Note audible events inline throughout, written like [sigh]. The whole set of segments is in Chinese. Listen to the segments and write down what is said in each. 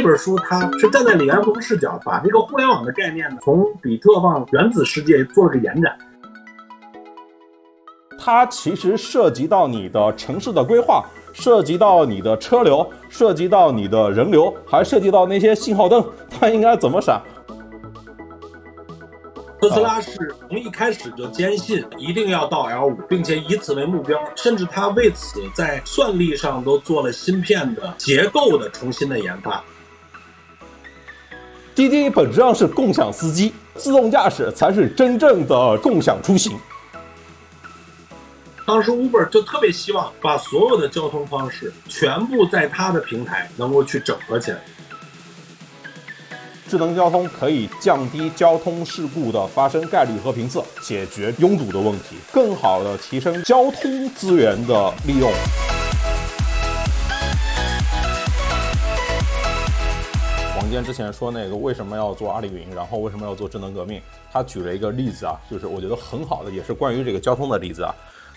这本书它是站在李彦宏视角，把这个互联网的概念呢，从比特往原子世界做了个延展。它其实涉及到你的城市的规划，涉及到你的车流，涉及到你的人流，还涉及到那些信号灯，它应该怎么闪。特斯拉是从一开始就坚信一定要到 L 五，并且以此为目标，甚至他为此在算力上都做了芯片的结构的重新的研发。滴滴本质上是共享司机，自动驾驶才是真正的共享出行。当时 Uber 就特别希望把所有的交通方式全部在它的平台能够去整合起来。智能交通可以降低交通事故的发生概率和频次，解决拥堵的问题，更好的提升交通资源的利用。之前说那个为什么要做阿里云，然后为什么要做智能革命？他举了一个例子啊，就是我觉得很好的，也是关于这个交通的例子啊。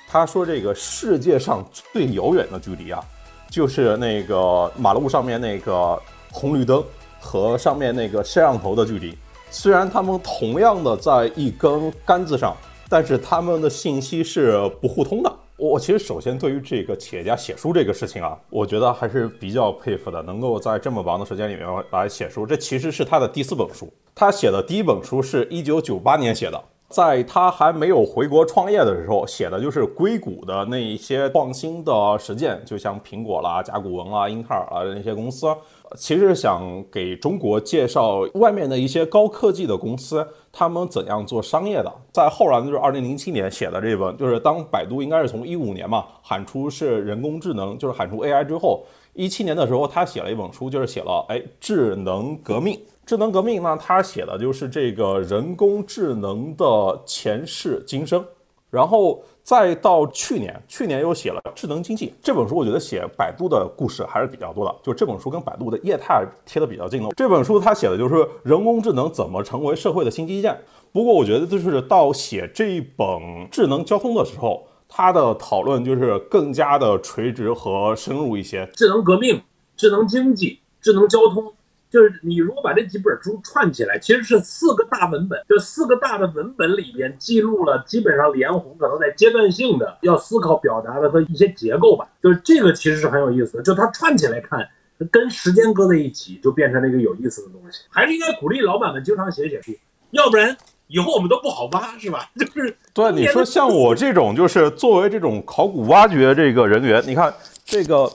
他说这个世界上最遥远的距离啊，就是那个马路上面那个红绿灯。和上面那个摄像头的距离，虽然它们同样的在一根杆子上，但是它们的信息是不互通的。我其实首先对于这个企业家写书这个事情啊，我觉得还是比较佩服的，能够在这么忙的时间里面来写书。这其实是他的第四本书，他写的第一本书是一九九八年写的，在他还没有回国创业的时候写的就是硅谷的那一些创新的实践，就像苹果啦、甲骨文啦、英特尔啊那些公司。其实想给中国介绍外面的一些高科技的公司，他们怎样做商业的。在后来呢就是二零零七年写的这本，就是当百度应该是从一五年嘛喊出是人工智能，就是喊出 AI 之后，一七年的时候他写了一本书，就是写了哎智能革命。智能革命呢，他写的就是这个人工智能的前世今生，然后。再到去年，去年又写了《智能经济》这本书，我觉得写百度的故事还是比较多的。就这本书跟百度的业态贴的比较近的。这本书他写的就是人工智能怎么成为社会的新基建。不过我觉得就是到写这一本智能交通的时候，他的讨论就是更加的垂直和深入一些。智能革命、智能经济、智能交通。就是你如果把这几本书串起来，其实是四个大文本，这四个大的文本里边记录了基本上李彦宏可能在阶段性的要思考表达的和一些结构吧。就是这个其实是很有意思的，就它串起来看，跟时间搁在一起，就变成了一个有意思的东西。还是应该鼓励老板们经常写写书，要不然以后我们都不好挖，是吧？[laughs] 就是对你说像我这种，就是作为这种考古挖掘这个人员，你看这个。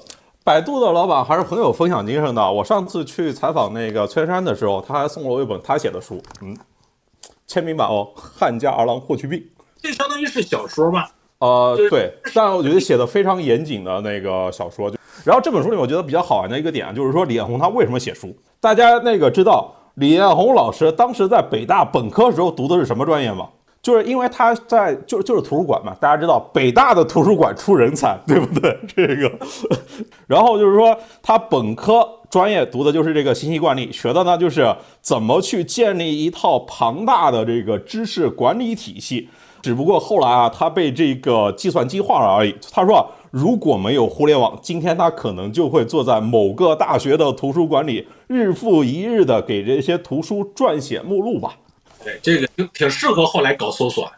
百度的老板还是很有分享精神的。我上次去采访那个崔山的时候，他还送了我一本他写的书，嗯，签名版哦，《汉家儿郎霍去病》。这相当于是小说吧？呃，对，但我觉得写的非常严谨的那个小说。就然后这本书里，我觉得比较好玩的一个点就是说李彦宏他为什么写书？大家那个知道李彦宏老师当时在北大本科时候读的是什么专业吗？就是因为他在就就是图书馆嘛，大家知道北大的图书馆出人才，对不对？这个，[laughs] 然后就是说他本科专业读的就是这个信息管理，学的呢就是怎么去建立一套庞大的这个知识管理体系。只不过后来啊，他被这个计算机化了而已。他说，如果没有互联网，今天他可能就会坐在某个大学的图书馆里，日复一日的给这些图书撰写目录吧。对，这个挺挺适合后来搞搜索。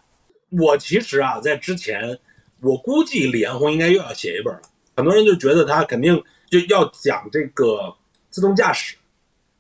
我其实啊，在之前，我估计李彦宏应该又要写一本了。很多人就觉得他肯定就要讲这个自动驾驶，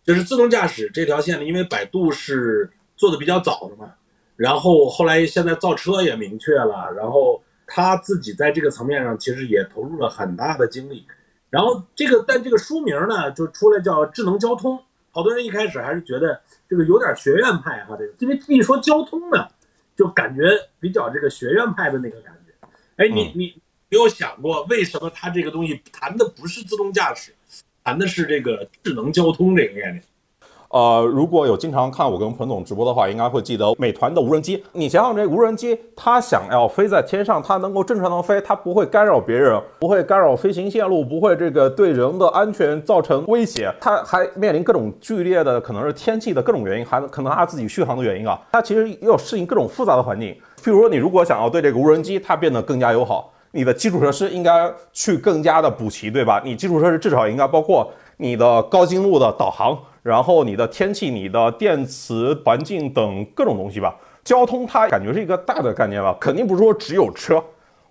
就是自动驾驶这条线呢，因为百度是做的比较早的嘛。然后后来现在造车也明确了，然后他自己在这个层面上其实也投入了很大的精力。然后这个但这个书名呢，就出来叫智能交通。好多人一开始还是觉得这个有点学院派哈，这个因为一说交通呢，就感觉比较这个学院派的那个感觉。哎，你你有想过为什么他这个东西谈的不是自动驾驶，谈的是这个智能交通这个概念？呃，如果有经常看我跟彭总直播的话，应该会记得美团的无人机。你想想，这无人机它想要飞在天上，它能够正常的飞，它不会干扰别人，不会干扰飞行线路，不会这个对人的安全造成威胁。它还面临各种剧烈的，可能是天气的各种原因，还可能它自己续航的原因啊。它其实要适应各种复杂的环境。譬如说，你如果想要对这个无人机它变得更加友好，你的基础设施应该去更加的补齐，对吧？你基础设施至少应该包括。你的高精度的导航，然后你的天气、你的电磁环境等各种东西吧。交通它感觉是一个大的概念吧，肯定不是说只有车，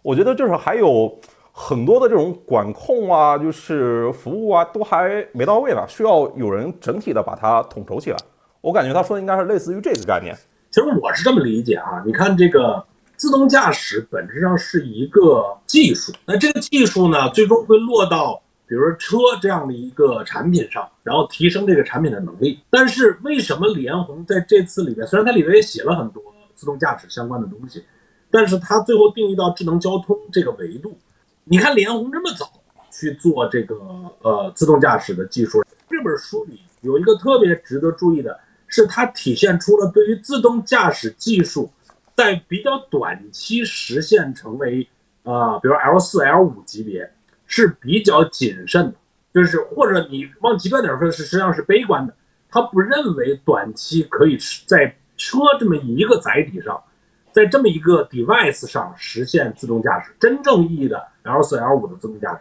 我觉得就是还有很多的这种管控啊，就是服务啊，都还没到位呢，需要有人整体的把它统筹起来。我感觉他说的应该是类似于这个概念。其实我是这么理解啊，你看这个自动驾驶本质上是一个技术，那这个技术呢，最终会落到比如说车这样的一个产品上，然后提升这个产品的能力。但是为什么李彦宏在这次里面，虽然他里面也写了很多自动驾驶相关的东西，但是他最后定义到智能交通这个维度。你看李彦宏这么早去做这个呃自动驾驶的技术，这本书里有一个特别值得注意的。是它体现出了对于自动驾驶技术在比较短期实现成为啊，比如 L 四、L 五级别是比较谨慎的，就是或者你往极端点说，是实际上是悲观的。他不认为短期可以在车这么一个载体上，在这么一个 device 上实现自动驾驶，真正意义的 L 四、L 五的自动驾驶。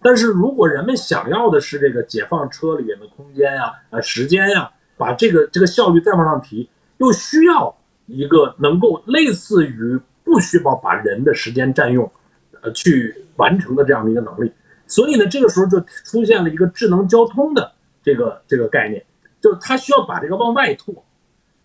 但是如果人们想要的是这个解放车里面的空间呀、呃时间呀。把这个这个效率再往上提，又需要一个能够类似于不需要把人的时间占用，呃，去完成的这样的一个能力。所以呢，这个时候就出现了一个智能交通的这个这个概念，就是它需要把这个往外拓，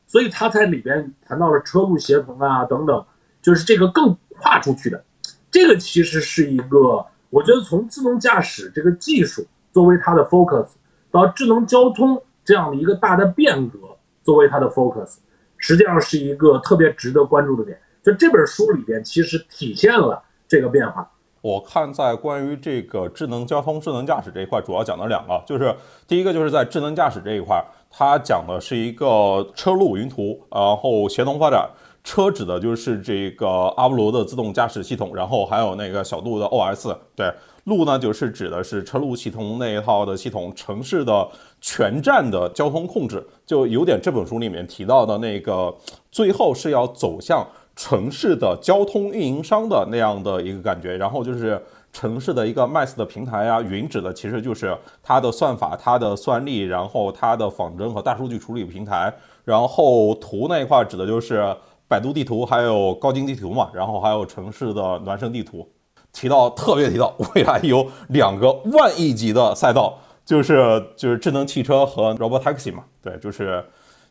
所以它在里边谈到了车路协同啊等等，就是这个更跨出去的。这个其实是一个，我觉得从自动驾驶这个技术作为它的 focus 到智能交通。这样的一个大的变革作为它的 focus，实际上是一个特别值得关注的点。就这本书里边，其实体现了这个变化。我看在关于这个智能交通、智能驾驶这一块，主要讲了两个，就是第一个就是在智能驾驶这一块，它讲的是一个车路云图，然后协同发展。车指的就是这个阿波罗的自动驾驶系统，然后还有那个小度的 OS。对，路呢就是指的是车路系统那一套的系统，城市的全站的交通控制，就有点这本书里面提到的那个，最后是要走向城市的交通运营商的那样的一个感觉。然后就是城市的一个 Mass 的平台啊，云指的其实就是它的算法、它的算力，然后它的仿真和大数据处理平台。然后图那一块指的就是。百度地图还有高精地图嘛，然后还有城市的孪生地图，提到特别 [laughs] 提到未来有 [laughs] 两个万亿级的赛道，就是就是智能汽车和 robotaxi 嘛，对，就是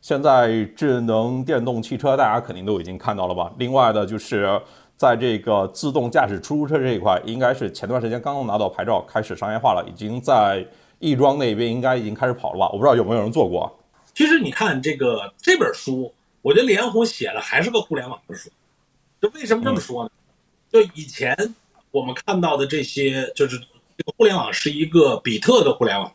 现在智能电动汽车大家肯定都已经看到了吧？另外的就是在这个自动驾驶出租车这一块，应该是前段时间刚刚拿到牌照，开始商业化了，已经在亦庄那边应该已经开始跑了吧？我不知道有没有人做过。其实你看这个这本书。我觉得李彦宏写的还是个互联网的书，就为什么这么说呢？就以前我们看到的这些，就是这个互联网是一个比特的互联网，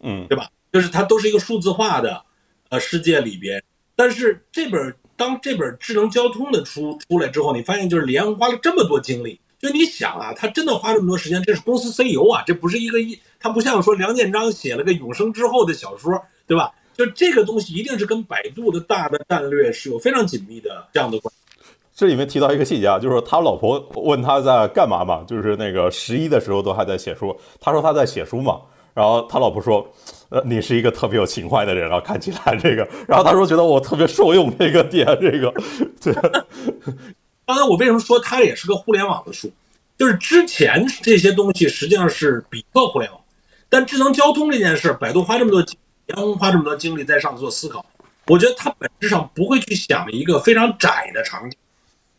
嗯，对吧？就是它都是一个数字化的呃世界里边。但是这本当这本智能交通的书出来之后，你发现就是李彦宏花了这么多精力，就你想啊，他真的花这么多时间，这是公司 CEO 啊，这不是一个一，他不像说梁建章写了个永生之后的小说，对吧？就这个东西一定是跟百度的大的战略是有非常紧密的这样的关。这里面提到一个细节啊，就是他老婆问他在干嘛嘛，就是那个十一的时候都还在写书。他说他在写书嘛，然后他老婆说，呃，你是一个特别有情怀的人啊，看起来这个。[laughs] 然后他说觉得我特别受用这个点，这个。对。[laughs] 刚才我为什么说它也是个互联网的书？就是之前这些东西实际上是比特互联网，但智能交通这件事，百度花这么多。杨红花这么多精力在上做思考，我觉得它本质上不会去想一个非常窄的场景，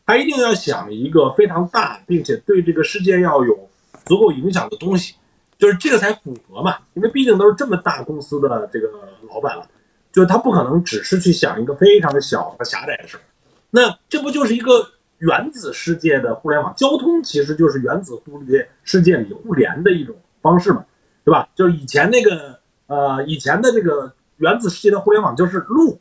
它一定要想一个非常大，并且对这个世界要有足够影响的东西，就是这个才符合嘛。因为毕竟都是这么大公司的这个老板了，就是他不可能只是去想一个非常小和狭窄的事儿。那这不就是一个原子世界的互联网？交通其实就是原子互联世界里互联的一种方式嘛，对吧？就是以前那个。呃，以前的这个原子世界的互联网就是路，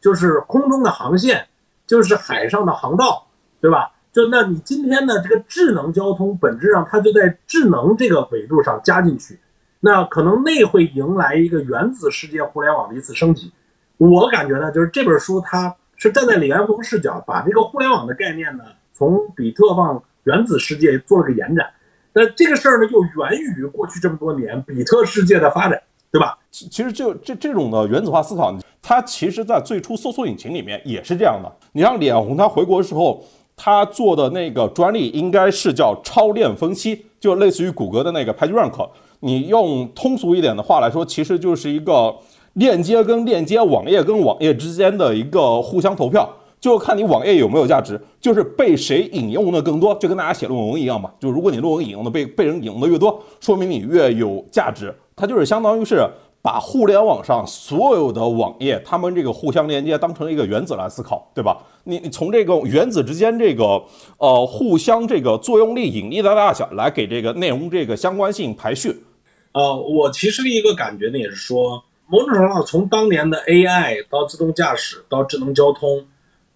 就是空中的航线，就是海上的航道，对吧？就那你今天的这个智能交通，本质上它就在智能这个维度上加进去，那可能那会迎来一个原子世界互联网的一次升级。我感觉呢，就是这本书它是站在李彦宏视角，把这个互联网的概念呢，从比特往原子世界做了个延展。那这个事儿呢，又源于过去这么多年比特世界的发展。对吧？其其实就这这种的原子化思考，它其实在最初搜索引擎里面也是这样的。你像脸红他回国的时候，他做的那个专利应该是叫超链分析，就类似于谷歌的那个 PageRank。你用通俗一点的话来说，其实就是一个链接跟链接、网页跟网页之间的一个互相投票，就看你网页有没有价值，就是被谁引用的更多，就跟大家写论文一样嘛。就如果你论文引用的被被人引用的越多，说明你越有价值。它就是相当于是把互联网上所有的网页，它们这个互相连接当成一个原子来思考，对吧？你你从这个原子之间这个呃互相这个作用力、引力的大小来给这个内容这个相关性排序。呃，我其实一个感觉呢，也是说，某种程度上，从当年的 AI 到自动驾驶到智能交通，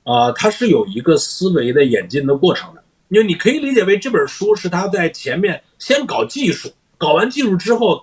啊，它是有一个思维的演进的过程的。因为你可以理解为这本书是他在前面先搞技术，搞完技术之后。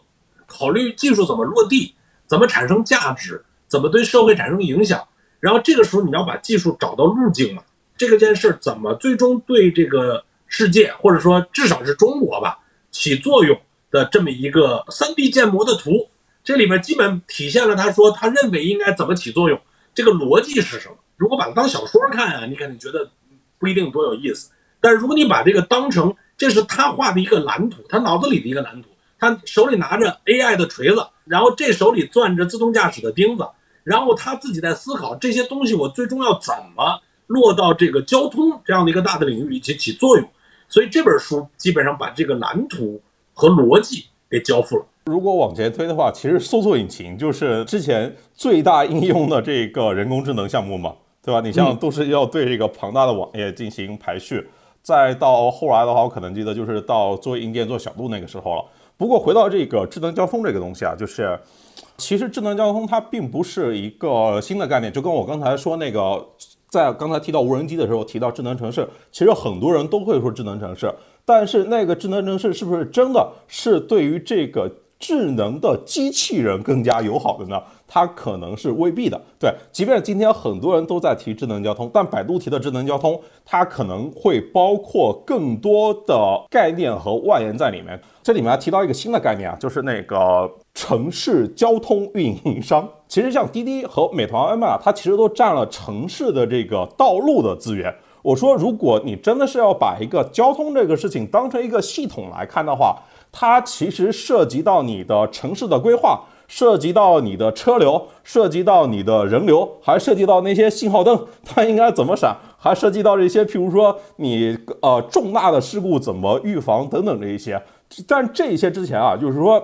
考虑技术怎么落地，怎么产生价值，怎么对社会产生影响，然后这个时候你要把技术找到路径嘛？这个件事怎么最终对这个世界，或者说至少是中国吧，起作用的这么一个三 D 建模的图，这里面基本体现了他说他认为应该怎么起作用，这个逻辑是什么？如果把它当小说看啊，你肯定觉得不一定多有意思。但是如果你把这个当成这是他画的一个蓝图，他脑子里的一个蓝图。他手里拿着 AI 的锤子，然后这手里攥着自动驾驶的钉子，然后他自己在思考这些东西，我最终要怎么落到这个交通这样的一个大的领域里去起作用。所以这本书基本上把这个蓝图和逻辑给交付了。如果往前推的话，其实搜索引擎就是之前最大应用的这个人工智能项目嘛，对吧？你像都是要对这个庞大的网页进行排序，再到后来的话，我可能记得就是到做硬件做小度那个时候了。不过回到这个智能交通这个东西啊，就是其实智能交通它并不是一个新的概念，就跟我刚才说那个，在刚才提到无人机的时候提到智能城市，其实很多人都会说智能城市，但是那个智能城市是不是真的是对于这个智能的机器人更加友好的呢？它可能是未必的。对，即便今天很多人都在提智能交通，但百度提的智能交通，它可能会包括更多的概念和外延在里面。这里面提到一个新的概念啊，就是那个城市交通运营商。其实像滴滴和美团、外卖啊，它其实都占了城市的这个道路的资源。我说，如果你真的是要把一个交通这个事情当成一个系统来看的话，它其实涉及到你的城市的规划，涉及到你的车流，涉及到你的人流，还涉及到那些信号灯 [laughs] 它应该怎么闪，还涉及到这些，譬如说你呃重大的事故怎么预防等等这一些。但这些之前啊，就是说，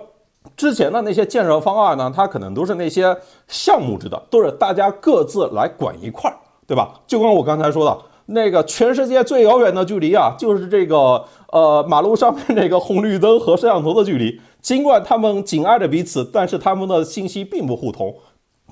之前的那些建设方案呢，它可能都是那些项目制的，都是大家各自来管一块儿，对吧？就跟我刚才说的那个，全世界最遥远的距离啊，就是这个呃马路上面这个红绿灯和摄像头的距离。尽管他们紧挨着彼此，但是他们的信息并不互通。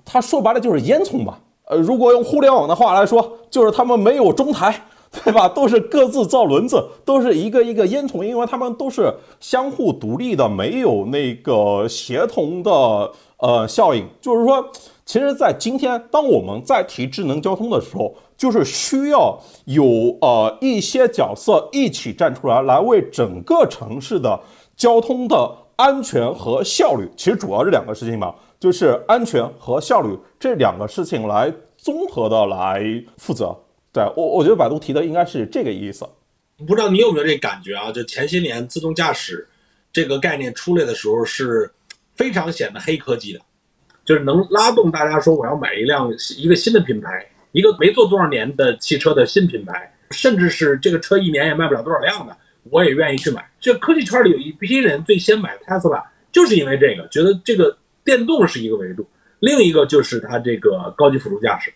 它说白了就是烟囱吧？呃，如果用互联网的话来说，就是他们没有中台。[laughs] 对吧？都是各自造轮子，都是一个一个烟囱，因为他们都是相互独立的，没有那个协同的呃效应。就是说，其实，在今天，当我们在提智能交通的时候，就是需要有呃一些角色一起站出来，来为整个城市的交通的安全和效率，其实主要是两个事情吧，就是安全和效率这两个事情来综合的来负责。对我，我觉得百度提的应该是这个意思。不知道你有没有这感觉啊？就前些年自动驾驶这个概念出来的时候，是非常显得黑科技的，就是能拉动大家说我要买一辆一个新的品牌，一个没做多少年的汽车的新品牌，甚至是这个车一年也卖不了多少辆的，我也愿意去买。这科技圈里有一批人最先买 Tesla，就是因为这个，觉得这个电动是一个维度，另一个就是它这个高级辅助驾驶。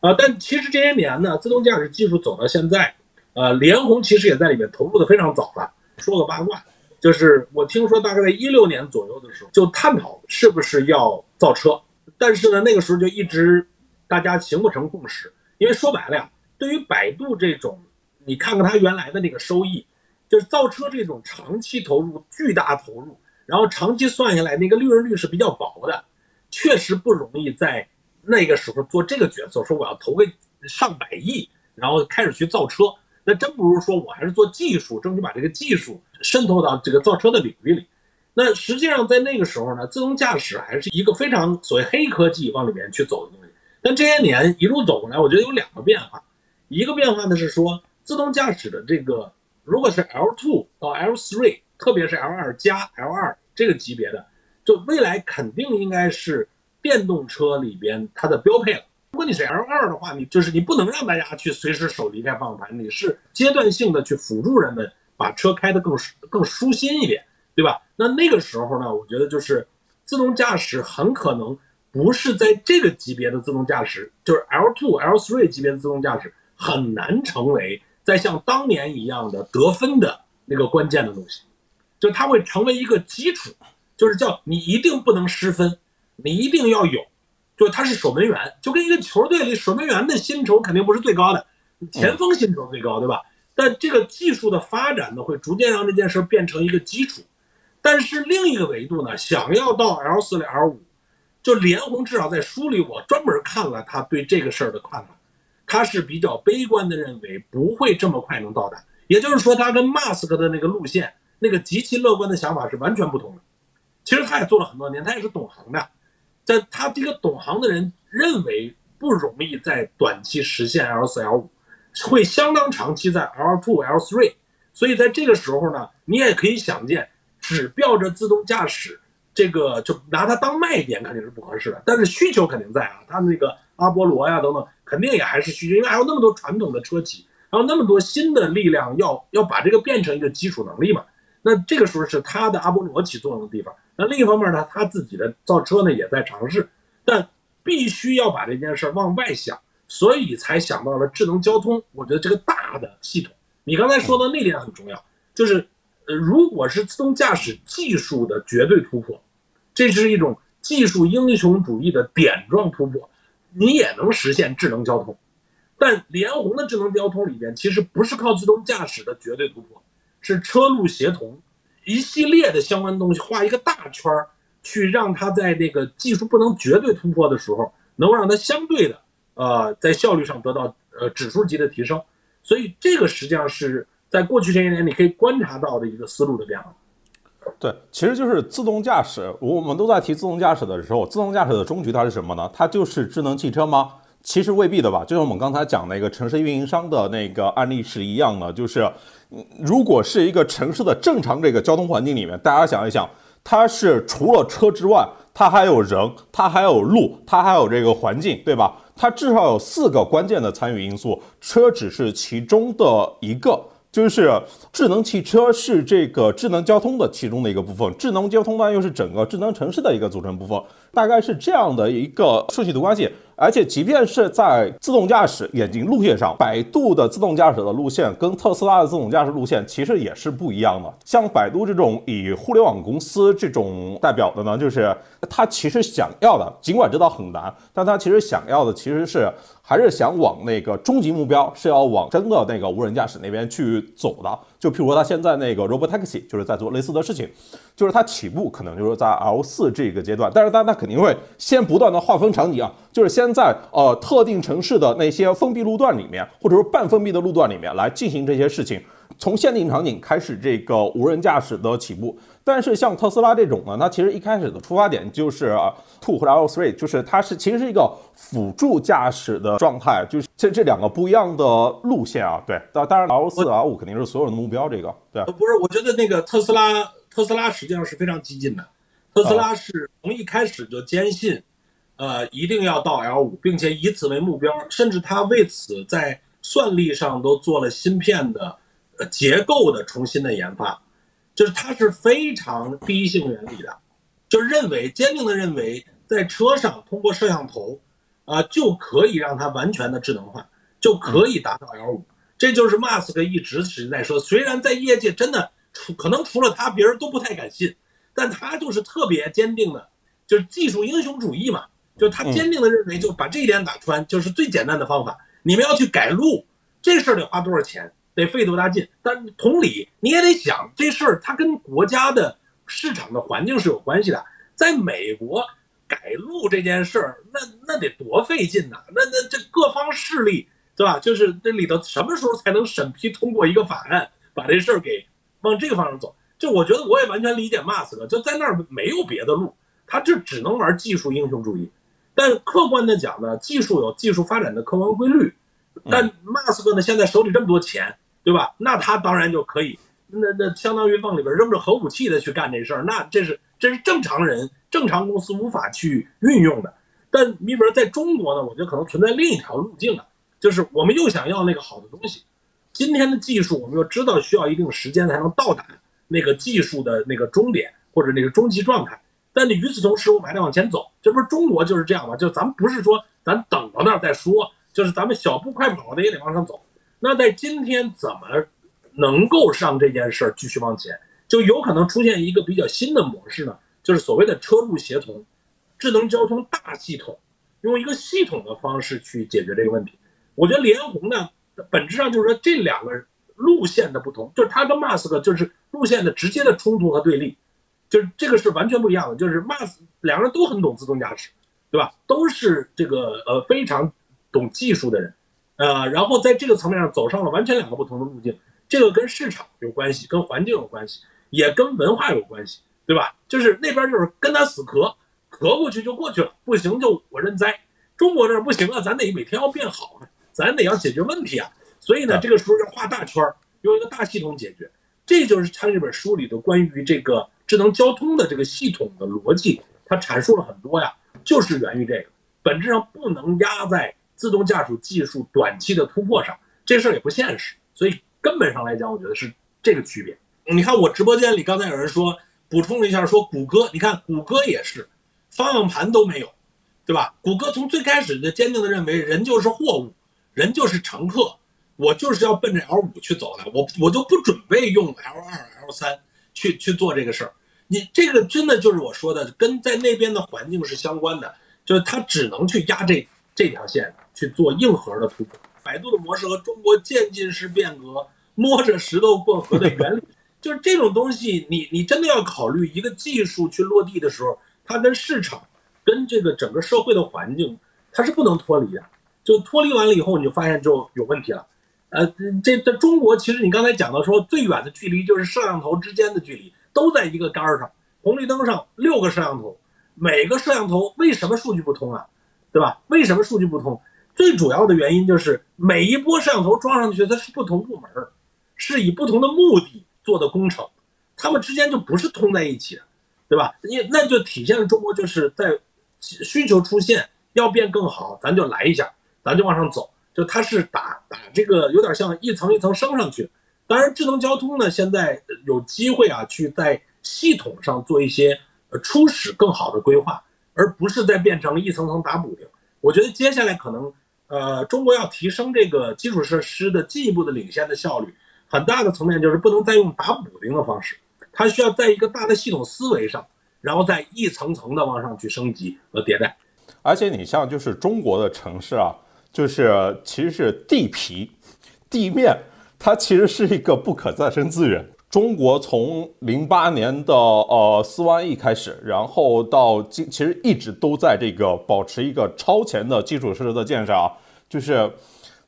啊，但其实这些年呢，自动驾驶技术走到现在，呃，联虹其实也在里面投入的非常早了。说个八卦，就是我听说大概在一六年左右的时候就探讨是不是要造车，但是呢，那个时候就一直大家形不成共识。因为说白了呀，对于百度这种，你看看它原来的那个收益，就是造车这种长期投入、巨大投入，然后长期算下来那个利润率是比较薄的，确实不容易在。那个时候做这个决策，说我要投个上百亿，然后开始去造车，那真不如说我还是做技术，争取把这个技术渗透到这个造车的领域里。那实际上在那个时候呢，自动驾驶还是一个非常所谓黑科技往里面去走的东西。但这些年一路走过来，我觉得有两个变化。一个变化呢是说，自动驾驶的这个，如果是 L2 到 L3，特别是 L2 加 L2 这个级别的，就未来肯定应该是电动车里边它的标配了。如果你是 L2 的话，你就是你不能让大家去随时手离开方向盘，你是阶段性的去辅助人们把车开得更更舒心一点，对吧？那那个时候呢，我觉得就是自动驾驶很可能不是在这个级别的自动驾驶，就是 L2、L3 级别的自动驾驶很难成为在像当年一样的得分的那个关键的东西，就它会成为一个基础，就是叫你一定不能失分，你一定要有。就他是守门员，就跟一个球队里守门员的薪酬肯定不是最高的，前锋薪酬最高，对吧？但这个技术的发展呢，会逐渐让这件事变成一个基础。但是另一个维度呢，想要到 L 四、L 五，就连红至少在书里我专门看了他对这个事儿的看法，他是比较悲观的，认为不会这么快能到达。也就是说，他跟马斯克的那个路线、那个极其乐观的想法是完全不同的。其实他也做了很多年，他也是懂行的。在他这个懂行的人认为不容易在短期实现 L 四 L 五，会相当长期在 L two L three，所以在这个时候呢，你也可以想见，只标着自动驾驶这个就拿它当卖点肯定是不合适的，但是需求肯定在啊，它那个阿波罗呀等等，肯定也还是需求，因为还有那么多传统的车企，还有那么多新的力量要要把这个变成一个基础能力嘛，那这个时候是它的阿波罗起作用的地方。那另一方面呢，他自己的造车呢也在尝试，但必须要把这件事往外想，所以才想到了智能交通。我觉得这个大的系统，你刚才说的那点很重要，就是呃，如果是自动驾驶技术的绝对突破，这是一种技术英雄主义的点状突破，你也能实现智能交通。但联红的智能交通里边，其实不是靠自动驾驶的绝对突破，是车路协同。一系列的相关东西画一个大圈儿，去让它在那个技术不能绝对突破的时候，能够让它相对的呃在效率上得到呃指数级的提升。所以这个实际上是在过去这些年你可以观察到的一个思路的变化。对，其实就是自动驾驶。我们都在提自动驾驶的时候，自动驾驶的终局它是什么呢？它就是智能汽车吗？其实未必的吧。就像我们刚才讲那个城市运营商的那个案例是一样的，就是。如果是一个城市的正常这个交通环境里面，大家想一想，它是除了车之外，它还有人，它还有路，它还有这个环境，对吧？它至少有四个关键的参与因素，车只是其中的一个。就是智能汽车是这个智能交通的其中的一个部分，智能交通呢又是整个智能城市的一个组成部分，大概是这样的一个顺序的关系。而且，即便是在自动驾驶眼镜路线上，百度的自动驾驶的路线跟特斯拉的自动驾驶路线其实也是不一样的。像百度这种以互联网公司这种代表的呢，就是它其实想要的，尽管知道很难，但它其实想要的其实是还是想往那个终极目标是要往真的那个无人驾驶那边去走的。就譬如说，他现在那个 Robotaxi 就是在做类似的事情，就是它起步可能就是在 L 四这个阶段，但是它它肯定会先不断的划分场景啊，就是先在呃特定城市的那些封闭路段里面，或者说半封闭的路段里面来进行这些事情，从限定场景开始这个无人驾驶的起步。但是像特斯拉这种呢，它其实一开始的出发点就是 Two 或者 L three，就是它是其实是一个辅助驾驶的状态，就是这这两个不一样的路线啊。对，当当然 L 四 L 五肯定是所有人的目标。这个对，不是，我觉得那个特斯拉特斯拉实际上是非常激进的，特斯拉是从一开始就坚信，呃，一定要到 L 五，并且以此为目标，甚至他为此在算力上都做了芯片的呃结构的重新的研发。就是它是非常第一性原理的，就认为坚定的认为，在车上通过摄像头，啊就可以让它完全的智能化，就可以达到 L 五。这就是马斯克一直是在说，虽然在业界真的除可能除了他，别人都不太敢信，但他就是特别坚定的，就是技术英雄主义嘛，就他坚定的认为，就把这一点打穿，就是最简单的方法。你们要去改路，这事儿得花多少钱？得费多大劲？但同理，你也得想这事儿，它跟国家的市场的环境是有关系的。在美国改路这件事儿，那那得多费劲呐！那那这各方势力，对吧？就是这里头什么时候才能审批通过一个法案，把这事儿给往这个方向走？就我觉得我也完全理解马斯克，就在那儿没有别的路，他就只能玩技术英雄主义。但客观的讲呢，技术有技术发展的客观规律。但马斯克呢，现在手里这么多钱，对吧？那他当然就可以，那那相当于往里边扔着核武器的去干这事儿，那这是这是正常人、正常公司无法去运用的。但你比如在中国呢，我觉得可能存在另一条路径啊，就是我们又想要那个好的东西，今天的技术我们又知道需要一定时间才能到达那个技术的那个终点或者那个终极状态。但你与此同时，我们还得往前走，这不是中国就是这样吗？就咱们不是说咱等到那儿再说。就是咱们小步快跑的也得往上走，那在今天怎么能够让这件事儿继续往前，就有可能出现一个比较新的模式呢？就是所谓的车路协同、智能交通大系统，用一个系统的方式去解决这个问题。我觉得联红呢，本质上就是说这两个路线的不同，就是它跟 Mask 就是路线的直接的冲突和对立，就是这个是完全不一样的。就是 Mask 两个人都很懂自动驾驶，对吧？都是这个呃非常。懂技术的人，呃，然后在这个层面上走上了完全两个不同的路径，这个跟市场有关系，跟环境有关系，也跟文化有关系，对吧？就是那边就是跟他死磕，磕过去就过去了，不行就我认栽。中国这不行啊，咱得每天要变好，咱得要解决问题啊。所以呢，这个时候要画大圈儿，用一个大系统解决。这就是他这本书里的关于这个智能交通的这个系统的逻辑，它阐述了很多呀，就是源于这个，本质上不能压在。自动驾驶技术短期的突破上，这事儿也不现实，所以根本上来讲，我觉得是这个区别。你看我直播间里刚才有人说，补充了一下，说谷歌，你看谷歌也是，方向盘都没有，对吧？谷歌从最开始的坚定的认为，人就是货物，人就是乘客，我就是要奔着 L 五去走的，我我就不准备用 L 二、L 三去去做这个事儿。你这个真的就是我说的，跟在那边的环境是相关的，就是他只能去压这这条线。去做硬核的突破，百度的模式和中国渐进式变革，摸着石头过河的原理，就是这种东西，你你真的要考虑一个技术去落地的时候，它跟市场、跟这个整个社会的环境，它是不能脱离的。就脱离完了以后，你就发现就有问题了。呃，这这中国，其实你刚才讲到说，最远的距离就是摄像头之间的距离，都在一个杆儿上，红绿灯上六个摄像头，每个摄像头为什么数据不通啊？对吧？为什么数据不通？最主要的原因就是每一波摄像头装上去，它是不同部门，是以不同的目的做的工程，它们之间就不是通在一起的，对吧？你那就体现了中国就是在需求出现要变更好，咱就来一下，咱就往上走，就它是打打这个有点像一层一层升上去。当然，智能交通呢，现在有机会啊，去在系统上做一些呃初始更好的规划，而不是再变成一层层打补丁。我觉得接下来可能。呃，中国要提升这个基础设施的进一步的领先的效率，很大的层面就是不能再用打补丁的方式，它需要在一个大的系统思维上，然后再一层层的往上去升级和迭代。而且你像就是中国的城市啊，就是其实是地皮、地面，它其实是一个不可再生资源。中国从零八年的呃四万亿开始，然后到今，其实一直都在这个保持一个超前的基础设施的建设啊，就是，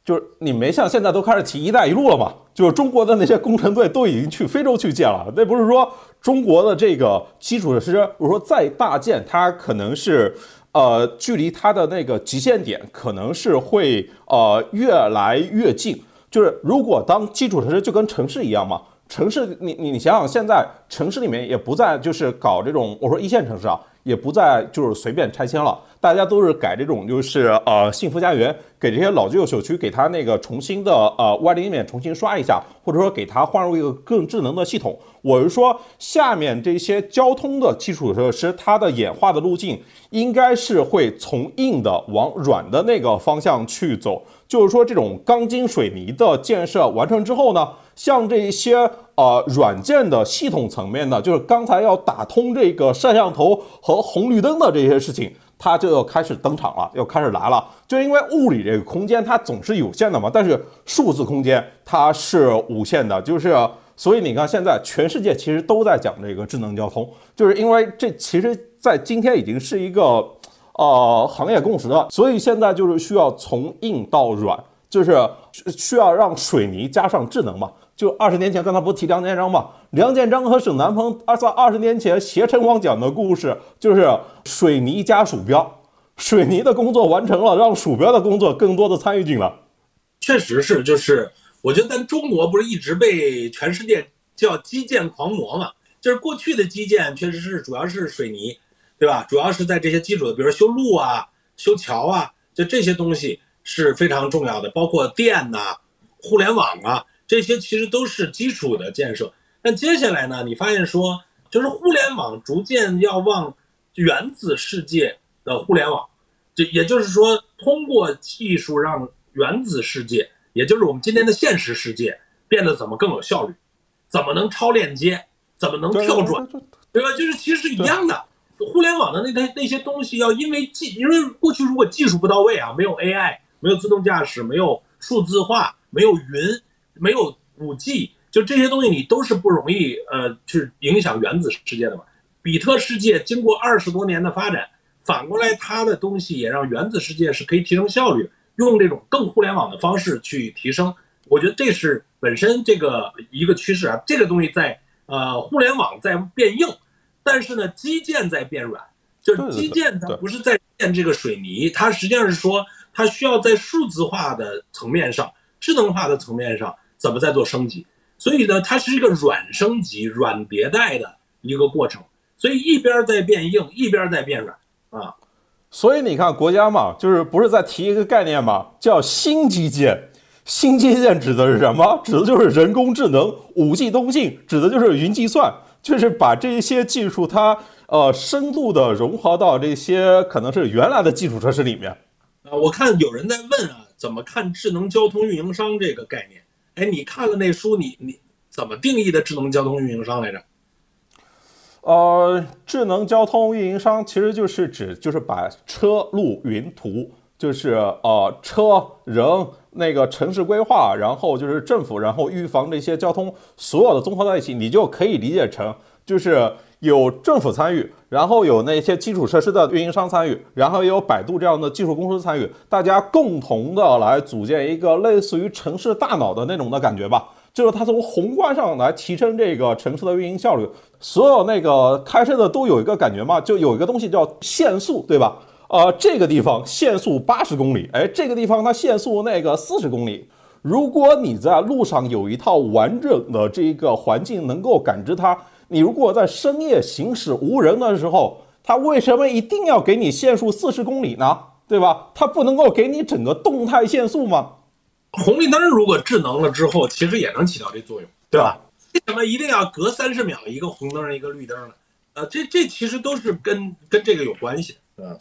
就是你没像现在都开始提“一带一路”了嘛？就是中国的那些工程队都已经去非洲去建了，那不是说中国的这个基础设施，我说再大建，它可能是呃距离它的那个极限点可能是会呃越来越近。就是如果当基础设施就跟城市一样嘛。城市，你你你想想，现在城市里面也不再就是搞这种，我说一线城市啊，也不再就是随便拆迁了，大家都是改这种就是呃幸福家园，给这些老旧小区给它那个重新的呃外立面重新刷一下，或者说给它换入一个更智能的系统。我是说，下面这些交通的基础设施，它的演化的路径应该是会从硬的往软的那个方向去走。就是说，这种钢筋水泥的建设完成之后呢，像这一些呃软件的系统层面呢，就是刚才要打通这个摄像头和红绿灯的这些事情，它就要开始登场了，要开始来了。就因为物理这个空间它总是有限的嘛，但是数字空间它是无限的，就是所以你看现在全世界其实都在讲这个智能交通，就是因为这其实在今天已经是一个。呃，行业共识了，所以现在就是需要从硬到软，就是需要让水泥加上智能嘛。就二十年前，刚才不是提梁建章嘛？梁建章和沈南鹏二在二十年前携程网讲的故事，就是水泥加鼠标，水泥的工作完成了，让鼠标的工作更多的参与进来。确实是，就是我觉得咱中国不是一直被全世界叫基建狂魔嘛？就是过去的基建确实是主要是水泥，对吧？主要是在这些基础的，比如修路啊、修桥啊，就这些东西是非常重要的，包括电呐、互联网啊，这些其实都是基础的建设。那接下来呢？你发现说，就是互联网逐渐要往原子世界的互联网，就也就是说，通过技术让原子世界，也就是我们今天的现实世界，变得怎么更有效率，怎么能超链接，怎么能跳转，对吧？就是其实是一样的。互联网的那那那些东西，要因为技，因为过去如果技术不到位啊，没有 AI，没有自动驾驶，没有数字化，没有云，没有五 G。就这些东西，你都是不容易呃去影响原子世界的嘛。比特世界经过二十多年的发展，反过来它的东西也让原子世界是可以提升效率，用这种更互联网的方式去提升。我觉得这是本身这个一个趋势啊。这个东西在呃互联网在变硬，但是呢基建在变软，就是基建它不是在建这个水泥，它实际上是说它需要在数字化的层面上、智能化的层面上怎么在做升级。所以呢，它是一个软升级、软迭代的一个过程，所以一边在变硬，一边在变软啊。所以你看，国家嘛，就是不是在提一个概念嘛，叫新基建。新基建指的是什么？指的就是人工智能、五 G 通信，指的就是云计算，就是把这些技术它呃深度的融合到这些可能是原来的基础设施里面。啊，我看有人在问啊，怎么看智能交通运营商这个概念？哎，你看了那书，你你怎么定义的智能交通运营商来着？呃，智能交通运营商其实就是指就是把车路云图，就是呃车人那个城市规划，然后就是政府，然后预防这些交通所有的综合在一起，你就可以理解成就是。有政府参与，然后有那些基础设施的运营商参与，然后也有百度这样的技术公司参与，大家共同的来组建一个类似于城市大脑的那种的感觉吧。就是它从宏观上来提升这个城市的运营效率。所有那个开车的都有一个感觉嘛，就有一个东西叫限速，对吧？呃，这个地方限速八十公里，哎，这个地方它限速那个四十公里。如果你在路上有一套完整的这一个环境，能够感知它。你如果在深夜行驶无人的时候，它为什么一定要给你限速四十公里呢？对吧？它不能够给你整个动态限速吗？红绿灯如果智能了之后，其实也能起到这作用，对吧？为什么一定要隔三十秒一个红灯一个绿灯呢？呃，这这其实都是跟跟这个有关系的。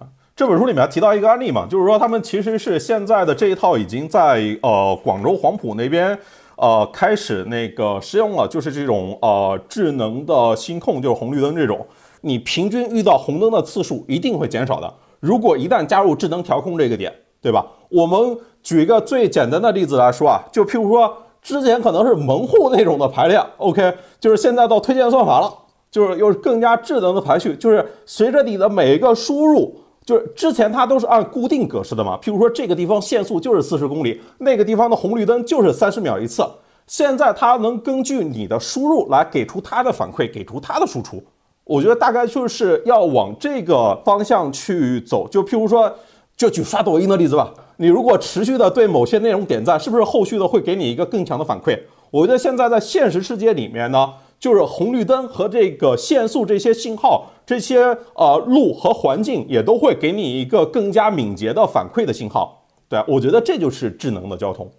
嗯，这本书里面提到一个案例嘛，就是说他们其实是现在的这一套已经在呃广州黄埔那边。呃，开始那个使用了，就是这种呃智能的心控，就是红绿灯这种，你平均遇到红灯的次数一定会减少的。如果一旦加入智能调控这个点，对吧？我们举一个最简单的例子来说啊，就譬如说之前可能是门户那种的排列，OK，就是现在到推荐算法了，就是又是更加智能的排序，就是随着你的每一个输入。就是之前它都是按固定格式的嘛，譬如说这个地方限速就是四十公里，那个地方的红绿灯就是三十秒一次。现在它能根据你的输入来给出它的反馈，给出它的输出。我觉得大概就是要往这个方向去走。就譬如说，就举刷抖音的例子吧，你如果持续的对某些内容点赞，是不是后续的会给你一个更强的反馈？我觉得现在在现实世界里面呢。就是红绿灯和这个限速这些信号，这些呃路和环境也都会给你一个更加敏捷的反馈的信号。对，我觉得这就是智能的交通。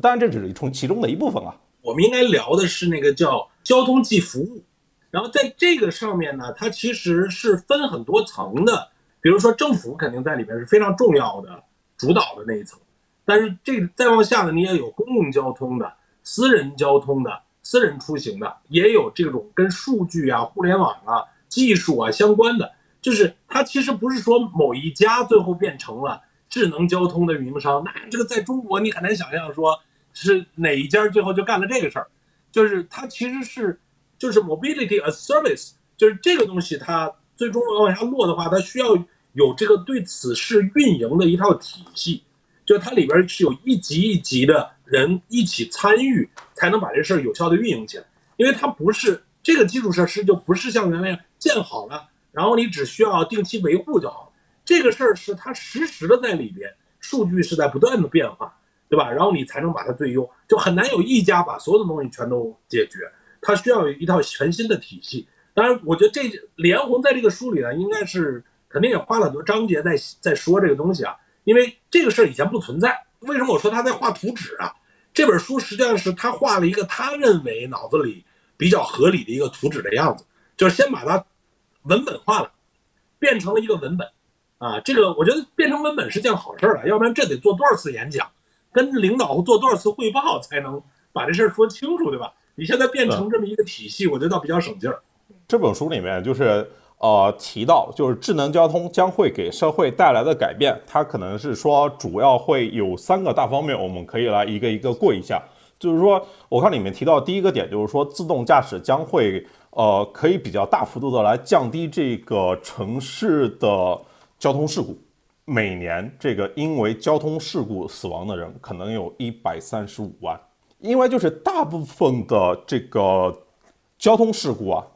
当然，这只是从其中的一部分啊。我们应该聊的是那个叫交通即服务。然后在这个上面呢，它其实是分很多层的。比如说政府肯定在里边是非常重要的主导的那一层，但是这再往下呢，你也有公共交通的、私人交通的。私人出行的也有这种跟数据啊、互联网啊、技术啊相关的，就是它其实不是说某一家最后变成了智能交通的运营商，那这个在中国你很难想象说是哪一家最后就干了这个事儿，就是它其实是就是 mobility as service，就是这个东西它最终往下落的话，它需要有这个对此事运营的一套体系，就它里边是有一级一级的。人一起参与，才能把这事儿有效的运营起来。因为它不是这个基础设施就不是像原来建好了，然后你只需要定期维护就好。这个事儿是它实时的在里边，数据是在不断的变化，对吧？然后你才能把它最优，就很难有一家把所有的东西全都解决，它需要有一套全新的体系。当然，我觉得这连红在这个书里呢，应该是肯定也花了很多章节在在说这个东西啊，因为这个事儿以前不存在。为什么我说他在画图纸啊？这本书实际上是他画了一个他认为脑子里比较合理的一个图纸的样子，就是先把它文本化了，变成了一个文本，啊，这个我觉得变成文本是件好事儿啊，要不然这得做多少次演讲，跟领导做多少次汇报才能把这事儿说清楚，对吧？你现在变成这么一个体系，我觉得倒比较省劲儿。这本书里面就是。呃，提到就是智能交通将会给社会带来的改变，它可能是说主要会有三个大方面，我们可以来一个一个过一下。就是说，我看里面提到第一个点，就是说自动驾驶将会呃可以比较大幅度的来降低这个城市的交通事故，每年这个因为交通事故死亡的人可能有一百三十五万，因为就是大部分的这个交通事故啊，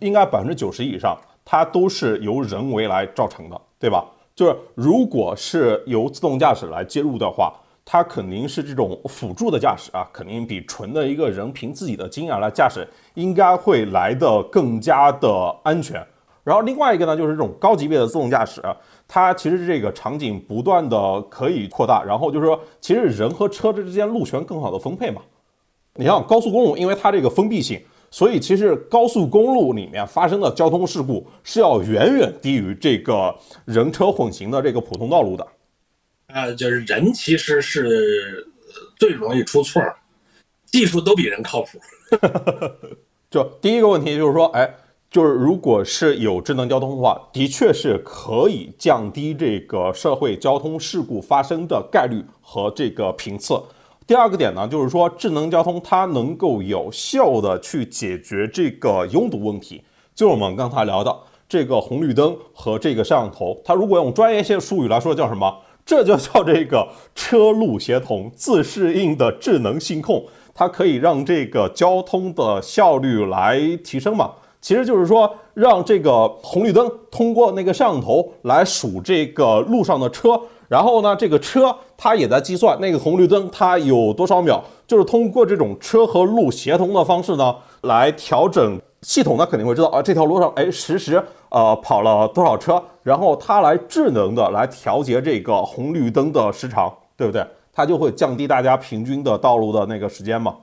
应该百分之九十以上。它都是由人为来造成的，对吧？就是如果是由自动驾驶来介入的话，它肯定是这种辅助的驾驶啊，肯定比纯的一个人凭自己的经验来驾驶，应该会来的更加的安全。然后另外一个呢，就是这种高级别的自动驾驶，它其实这个场景不断的可以扩大，然后就是说，其实人和车之间路权更好的分配嘛。你像高速公路，因为它这个封闭性。所以，其实高速公路里面发生的交通事故是要远远低于这个人车混行的这个普通道路的。呃，就是人其实是最容易出错，技术都比人靠谱。[laughs] 就第一个问题就是说，哎，就是如果是有智能交通的话，的确是可以降低这个社会交通事故发生的概率和这个频次。第二个点呢，就是说智能交通它能够有效的去解决这个拥堵问题，就是我们刚才聊的这个红绿灯和这个摄像头。它如果用专业些术语来说，叫什么？[laughs] 这就叫这个车路协同、自适应的智能信控，它可以让这个交通的效率来提升嘛？其实就是说，让这个红绿灯通过那个摄像头来数这个路上的车。然后呢，这个车它也在计算那个红绿灯它有多少秒，就是通过这种车和路协同的方式呢，来调整系统呢肯定会知道啊这条路上哎实时呃跑了多少车，然后它来智能的来调节这个红绿灯的时长，对不对？它就会降低大家平均的道路的那个时间嘛。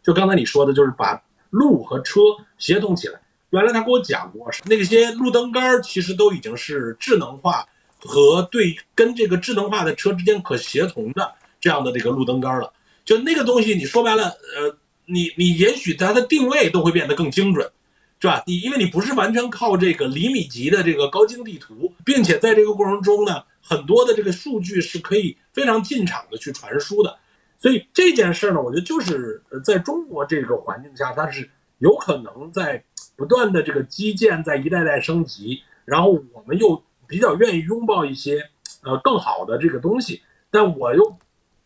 就刚才你说的，就是把路和车协同起来。原来他给我讲过，那些路灯杆儿其实都已经是智能化。和对跟这个智能化的车之间可协同的这样的这个路灯杆了，就那个东西，你说白了，呃，你你也许它的定位都会变得更精准，是吧？你因为你不是完全靠这个厘米级的这个高精地图，并且在这个过程中呢，很多的这个数据是可以非常进场的去传输的，所以这件事儿呢，我觉得就是在中国这个环境下，它是有可能在不断的这个基建在一代代升级，然后我们又。比较愿意拥抱一些呃更好的这个东西，但我又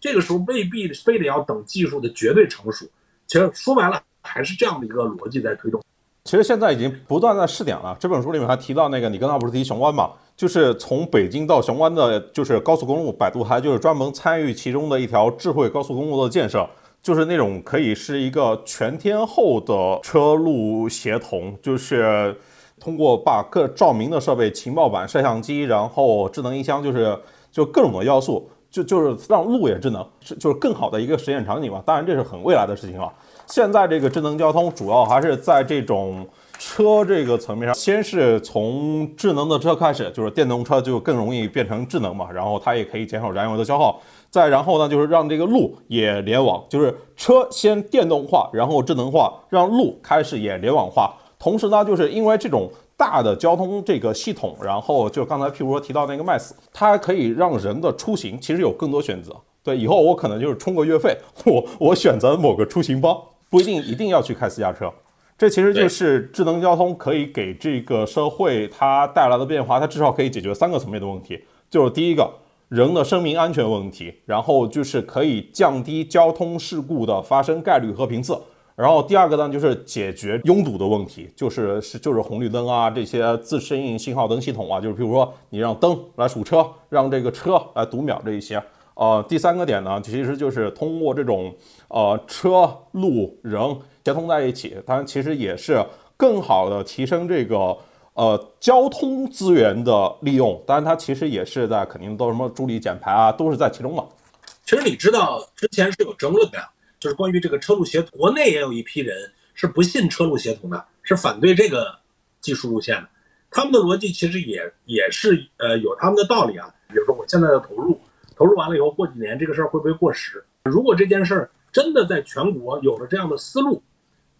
这个时候未必非得要等技术的绝对成熟。其实说白了还是这样的一个逻辑在推动。其实现在已经不断在试点了。这本书里面还提到那个，你刚刚不是提雄关嘛？就是从北京到雄关的，就是高速公路，百度还就是专门参与其中的一条智慧高速公路的建设，就是那种可以是一个全天候的车路协同，就是。通过把各照明的设备、情报板、摄像机，然后智能音箱，就是就各种的要素，就就是让路也智能，是就是更好的一个实验场景嘛。当然这是很未来的事情了。现在这个智能交通主要还是在这种车这个层面上，先是从智能的车开始，就是电动车就更容易变成智能嘛，然后它也可以减少燃油的消耗。再然后呢，就是让这个路也联网，就是车先电动化，然后智能化，让路开始也联网化。同时呢，就是因为这种大的交通这个系统，然后就刚才譬如说提到那个 Mass，它可以让人的出行其实有更多选择。对，以后我可能就是充个月费，我我选择某个出行包，不一定一定要去开私家车。这其实就是智能交通可以给这个社会它带来的变化，它至少可以解决三个层面的问题，就是第一个人的生命安全问题，然后就是可以降低交通事故的发生概率和频次。然后第二个呢，就是解决拥堵的问题，就是是就是红绿灯啊这些自适应信号灯系统啊，就是比如说你让灯来数车，让这个车来读秒这一些。呃，第三个点呢，其实就是通过这种呃车路人协同在一起，当然其实也是更好的提升这个呃交通资源的利用。当然，它其实也是在肯定都什么助力减排啊，都是在其中嘛。其实你知道之前是有争论的。就是关于这个车路协同，国内也有一批人是不信车路协同的，是反对这个技术路线的。他们的逻辑其实也也是呃有他们的道理啊。比如说我现在的投入，投入完了以后，过几年这个事儿会不会过时？如果这件事儿真的在全国有了这样的思路，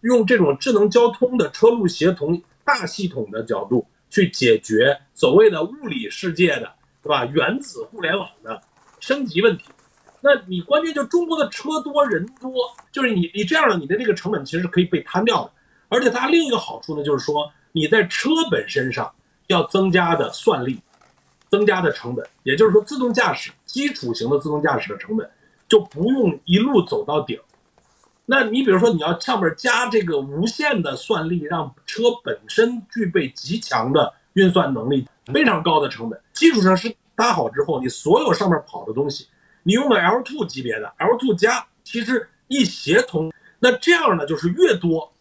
用这种智能交通的车路协同大系统的角度去解决所谓的物理世界的，对吧？原子互联网的升级问题。那你关键就中国的车多人多，就是你你这样的你的这个成本其实是可以被摊掉的，而且它另一个好处呢，就是说你在车本身上要增加的算力，增加的成本，也就是说自动驾驶基础型的自动驾驶的成本就不用一路走到顶。那你比如说你要上面加这个无限的算力，让车本身具备极强的运算能力，非常高的成本，基础上是搭好之后，你所有上面跑的东西。你用的 L two 级别的 L two 加，其实一协同，那这样呢，就是越多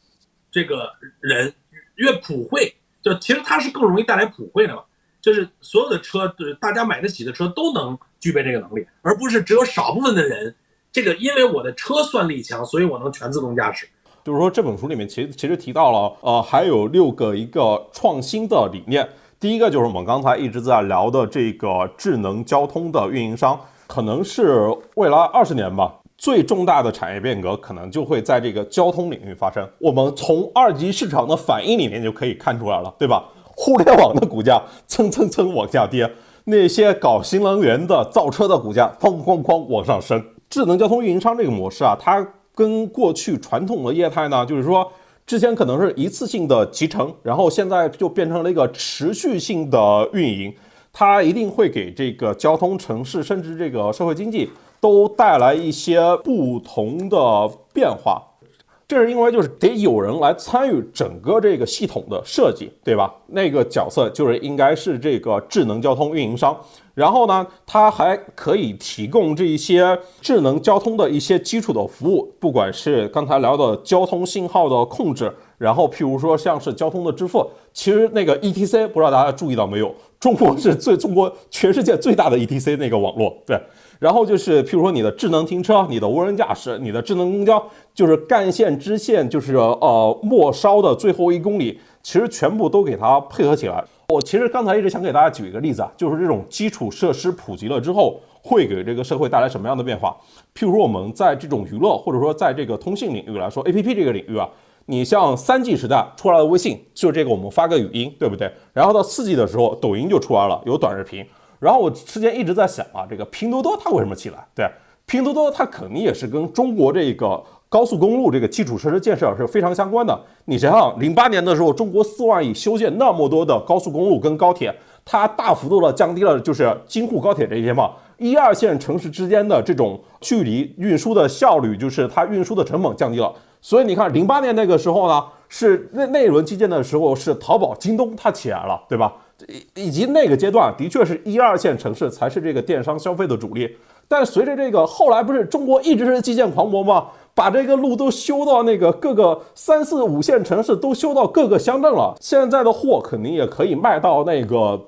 这个人越普惠，就其实它是更容易带来普惠的嘛，就是所有的车，就是大家买得起的车都能具备这个能力，而不是只有少部分的人，这个因为我的车算力强，所以我能全自动驾驶。就是说这本书里面其实其实提到了，呃，还有六个一个创新的理念，第一个就是我们刚才一直在聊的这个智能交通的运营商。可能是未来二十年吧，最重大的产业变革可能就会在这个交通领域发生。我们从二级市场的反应里面就可以看出来了，对吧？[laughs] 互联网的股价蹭蹭蹭往下跌，那些搞新能源的造车的股价哐哐哐往上升。智能交通运营商这个模式啊，它跟过去传统的业态呢，就是说之前可能是一次性的集成，然后现在就变成了一个持续性的运营。它一定会给这个交通、城市，甚至这个社会经济都带来一些不同的变化。这是因为就是得有人来参与整个这个系统的设计，对吧？那个角色就是应该是这个智能交通运营商。然后呢，它还可以提供这一些智能交通的一些基础的服务，不管是刚才聊的交通信号的控制。然后，譬如说像是交通的支付，其实那个 ETC 不知道大家注意到没有？中国是最中国全世界最大的 ETC 那个网络，对。然后就是譬如说你的智能停车、你的无人驾驶、你的智能公交，就是干线、支线，就是呃末梢的最后一公里，其实全部都给它配合起来。我其实刚才一直想给大家举一个例子啊，就是这种基础设施普及了之后，会给这个社会带来什么样的变化？譬如说我们在这种娱乐或者说在这个通信领域来说，APP 这个领域啊。你像三 G 时代出来的微信，就这个我们发个语音，对不对？然后到四 G 的时候，抖音就出来了，有短视频。然后我之前一直在想啊，这个拼多多它为什么起来？对，拼多多它肯定也是跟中国这个高速公路这个基础设施建设是非常相关的。你想想，零八年的时候，中国四万亿修建那么多的高速公路跟高铁，它大幅度的降低了就是京沪高铁这些嘛，一二线城市之间的这种距离运输的效率，就是它运输的成本降低了。所以你看，零八年那个时候呢，是那那一轮基建的时候，是淘宝、京东它起来了，对吧？以以及那个阶段，的确是一二线城市才是这个电商消费的主力。但随着这个后来不是中国一直是基建狂魔吗？把这个路都修到那个各个三四五线城市，都修到各个乡镇了。现在的货肯定也可以卖到那个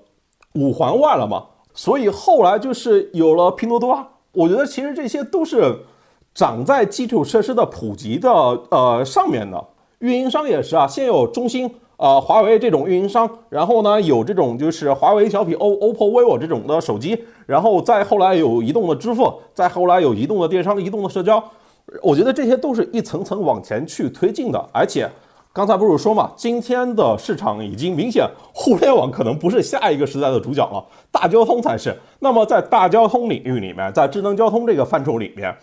五环外了嘛。所以后来就是有了拼多多。我觉得其实这些都是。长在基础设施的普及的呃上面的运营商也是啊，先有中兴、呃华为这种运营商，然后呢有这种就是华为、小米、O、OPPO、vivo 这种的手机，然后再后来有移动的支付，再后来有移动的电商、移动的社交，我觉得这些都是一层层往前去推进的。而且刚才不是说嘛，今天的市场已经明显，互联网可能不是下一个时代的主角了，大交通才是。那么在大交通领域里面，在智能交通这个范畴里面。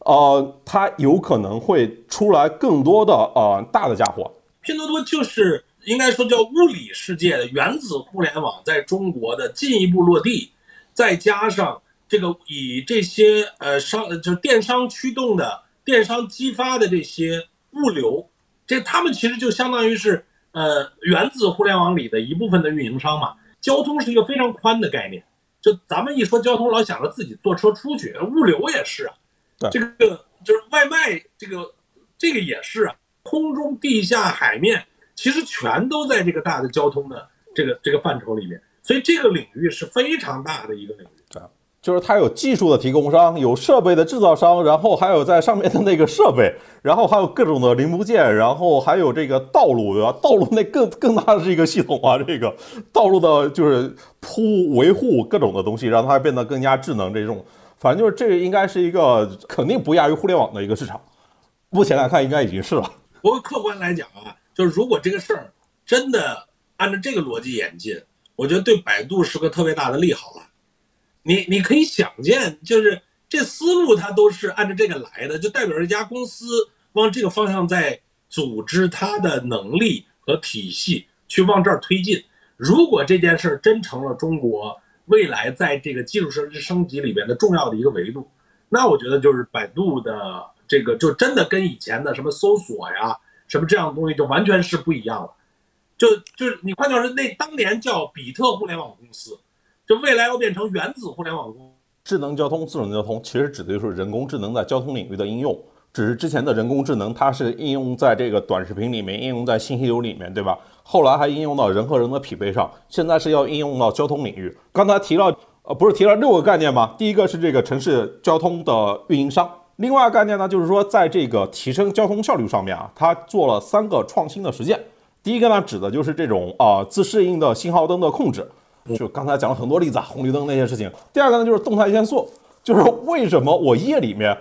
呃，它有可能会出来更多的呃大的家伙。拼多多就是应该说叫物理世界的原子互联网在中国的进一步落地，再加上这个以这些呃商就是电商驱动的电商激发的这些物流，这他们其实就相当于是呃原子互联网里的一部分的运营商嘛。交通是一个非常宽的概念，就咱们一说交通，老想着自己坐车出去，物流也是啊，这个就是外卖，这个这个也是啊，空中、地下、海面，其实全都在这个大的交通的这个这个范畴里面，所以这个领域是非常大的一个领域。就是它有技术的提供商，有设备的制造商，然后还有在上面的那个设备，然后还有各种的零部件，然后还有这个道路，对吧？道路那更更大的是一个系统啊，这个道路的就是铺维护各种的东西，让它变得更加智能。这种反正就是这个应该是一个肯定不亚于互联网的一个市场。目前来看，应该已经是了。不过客观来讲啊，就是如果这个事儿真的按照这个逻辑演进，我觉得对百度是个特别大的利好了。你你可以想见，就是这思路它都是按照这个来的，就代表这家公司往这个方向在组织它的能力和体系去往这儿推进。如果这件事儿真成了中国未来在这个基础设施升级里边的重要的一个维度，那我觉得就是百度的这个就真的跟以前的什么搜索呀什么这样的东西就完全是不一样了。就就是你换句话说，那当年叫比特互联网公司。就未来要变成原子互联网公司智能交通、智能交通其实指的就是人工智能在交通领域的应用。只是之前的人工智能，它是应用在这个短视频里面，应用在信息流里面，对吧？后来还应用到人和人的匹配上，现在是要应用到交通领域。刚才提了，呃，不是提了六个概念吗？第一个是这个城市交通的运营商，另外概念呢，就是说在这个提升交通效率上面啊，它做了三个创新的实践。第一个呢，指的就是这种啊自适应的信号灯的控制。就刚才讲了很多例子啊，红绿灯那些事情。第二个呢，就是动态限速，就是为什么我夜里面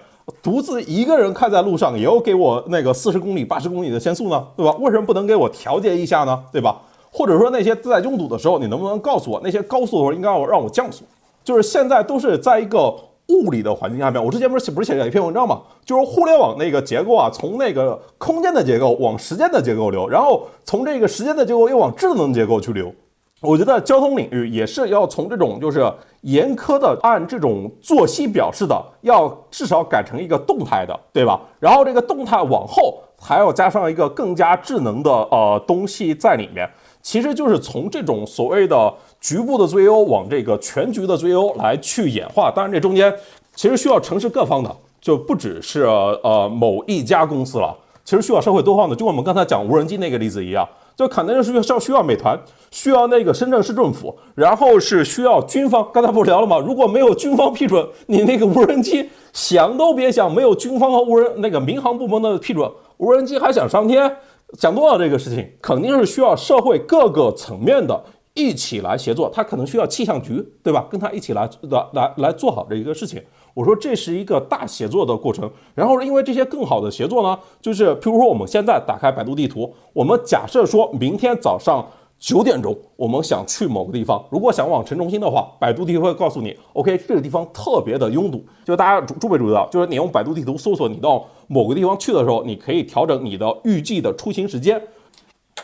独自一个人开在路上，也要给我那个四十公里、八十公里的限速呢？对吧？为什么不能给我调节一下呢？对吧？或者说那些在拥堵的时候，你能不能告诉我那些高速的时候应该要让我降速？就是现在都是在一个物理的环境下面。我之前不是不是写了一篇文章嘛？就是互联网那个结构啊，从那个空间的结构往时间的结构流，然后从这个时间的结构又往智能结构去流。我觉得交通领域也是要从这种就是严苛的按这种作息表示的，要至少改成一个动态的，对吧？然后这个动态往后还要加上一个更加智能的呃东西在里面，其实就是从这种所谓的局部的最优往这个全局的最优来去演化。当然这中间其实需要城市各方的，就不只是呃某一家公司了，其实需要社会多方的，就我们刚才讲无人机那个例子一样。就肯定是需要需要美团，需要那个深圳市政府，然后是需要军方。刚才不聊了吗？如果没有军方批准，你那个无人机想都别想。没有军方和无人那个民航部门的批准，无人机还想上天？想多了这个事情，肯定是需要社会各个层面的一起来协作。他可能需要气象局，对吧？跟他一起来来来来做好这一个事情。我说这是一个大协作的过程，然后因为这些更好的协作呢，就是譬如说我们现在打开百度地图，我们假设说明天早上九点钟，我们想去某个地方，如果想往城中心的话，百度地图会告诉你，OK，这个地方特别的拥堵，就大家注注没注意到，就是你用百度地图搜索你到某个地方去的时候，你可以调整你的预计的出行时间。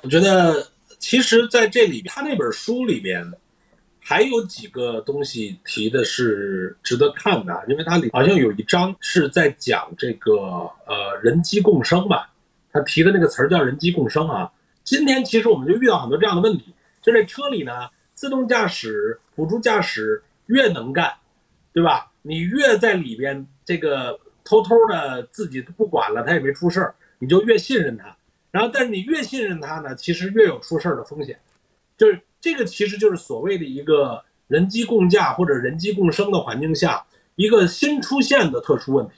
我觉得其实在这里，他那本书里边。还有几个东西提的是值得看的，因为它里好像有一章是在讲这个呃人机共生吧，他提的那个词儿叫人机共生啊。今天其实我们就遇到很多这样的问题，就这车里呢，自动驾驶、辅助驾驶越能干，对吧？你越在里边这个偷偷的自己不管了，他也没出事儿，你就越信任他。然后，但是你越信任他呢，其实越有出事儿的风险，就是。这个其实就是所谓的一个人机共驾或者人机共生的环境下一个新出现的特殊问题，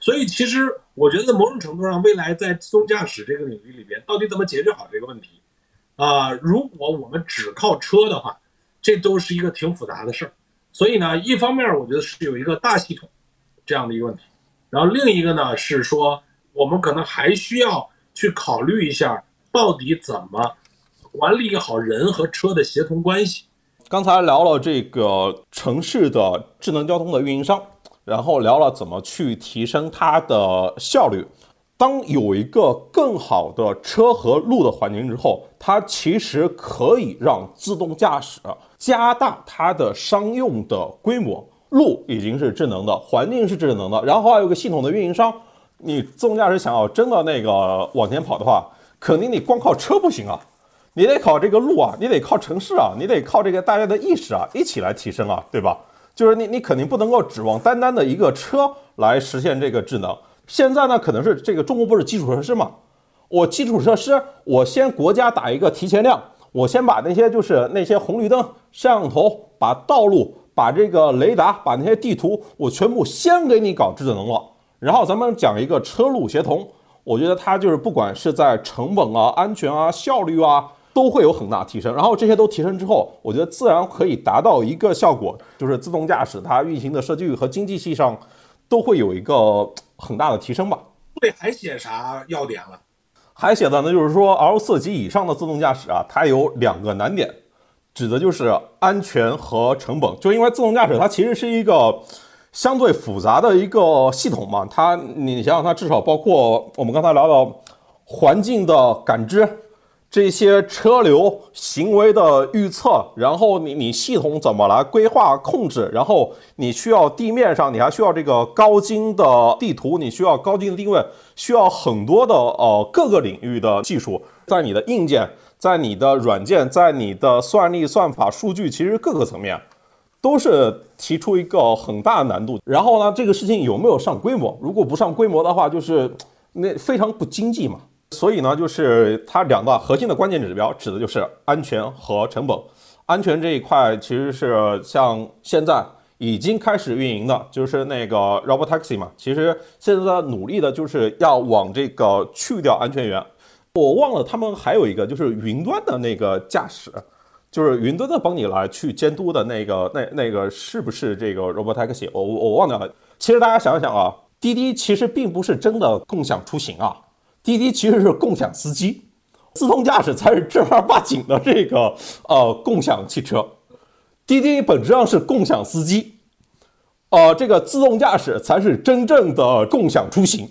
所以其实我觉得某种程度上，未来在自动驾驶这个领域里边，到底怎么解决好这个问题啊？如果我们只靠车的话，这都是一个挺复杂的事儿。所以呢，一方面我觉得是有一个大系统这样的一个问题，然后另一个呢是说，我们可能还需要去考虑一下，到底怎么。管理好人和车的协同关系。刚才聊了这个城市的智能交通的运营商，然后聊了怎么去提升它的效率。当有一个更好的车和路的环境之后，它其实可以让自动驾驶加大它的商用的规模。路已经是智能的，环境是智能的，然后还有个系统的运营商。你自动驾驶想要真的那个往前跑的话，肯定你光靠车不行啊，你得靠这个路啊，你得靠城市啊，你得靠这个大家的意识啊，一起来提升啊，对吧？就是你你肯定不能够指望单单的一个车来实现这个智能。现在呢，可能是这个中国不是基础设施嘛？我基础设施，我先国家打一个提前量，我先把那些就是那些红绿灯、摄像头、把道路、把这个雷达、把那些地图，我全部先给你搞智能了。然后咱们讲一个车路协同，我觉得它就是不管是在成本啊、安全啊、效率啊，都会有很大提升。然后这些都提升之后，我觉得自然可以达到一个效果，就是自动驾驶它运行的设计率和经济性上都会有一个很大的提升吧。对，还写啥要点了？还写的呢，就是说 L 四级以上的自动驾驶啊，它有两个难点，指的就是安全和成本。就因为自动驾驶它其实是一个相对复杂的一个系统嘛，它你想想，它至少包括我们刚才聊到环境的感知。这些车流行为的预测，然后你你系统怎么来规划控制？然后你需要地面上，你还需要这个高精的地图，你需要高精的定位，需要很多的呃各个领域的技术，在你的硬件，在你的软件，在你的算力、算法、数据，其实各个层面都是提出一个很大的难度。然后呢，这个事情有没有上规模？如果不上规模的话，就是那非常不经济嘛。所以呢，就是它两个核心的关键指标，指的就是安全和成本。安全这一块其实是像现在已经开始运营的，就是那个 Robotaxi 嘛。其实现在努力的就是要往这个去掉安全员。我忘了他们还有一个就是云端的那个驾驶，就是云端的帮你来去监督的那个那那个是不是这个 Robotaxi？我我忘掉了。其实大家想一想啊，滴滴其实并不是真的共享出行啊。滴滴其实是共享司机，自动驾驶才是正儿八经的这个呃共享汽车。滴滴本质上是共享司机，呃，这个自动驾驶才是真正的共享出行。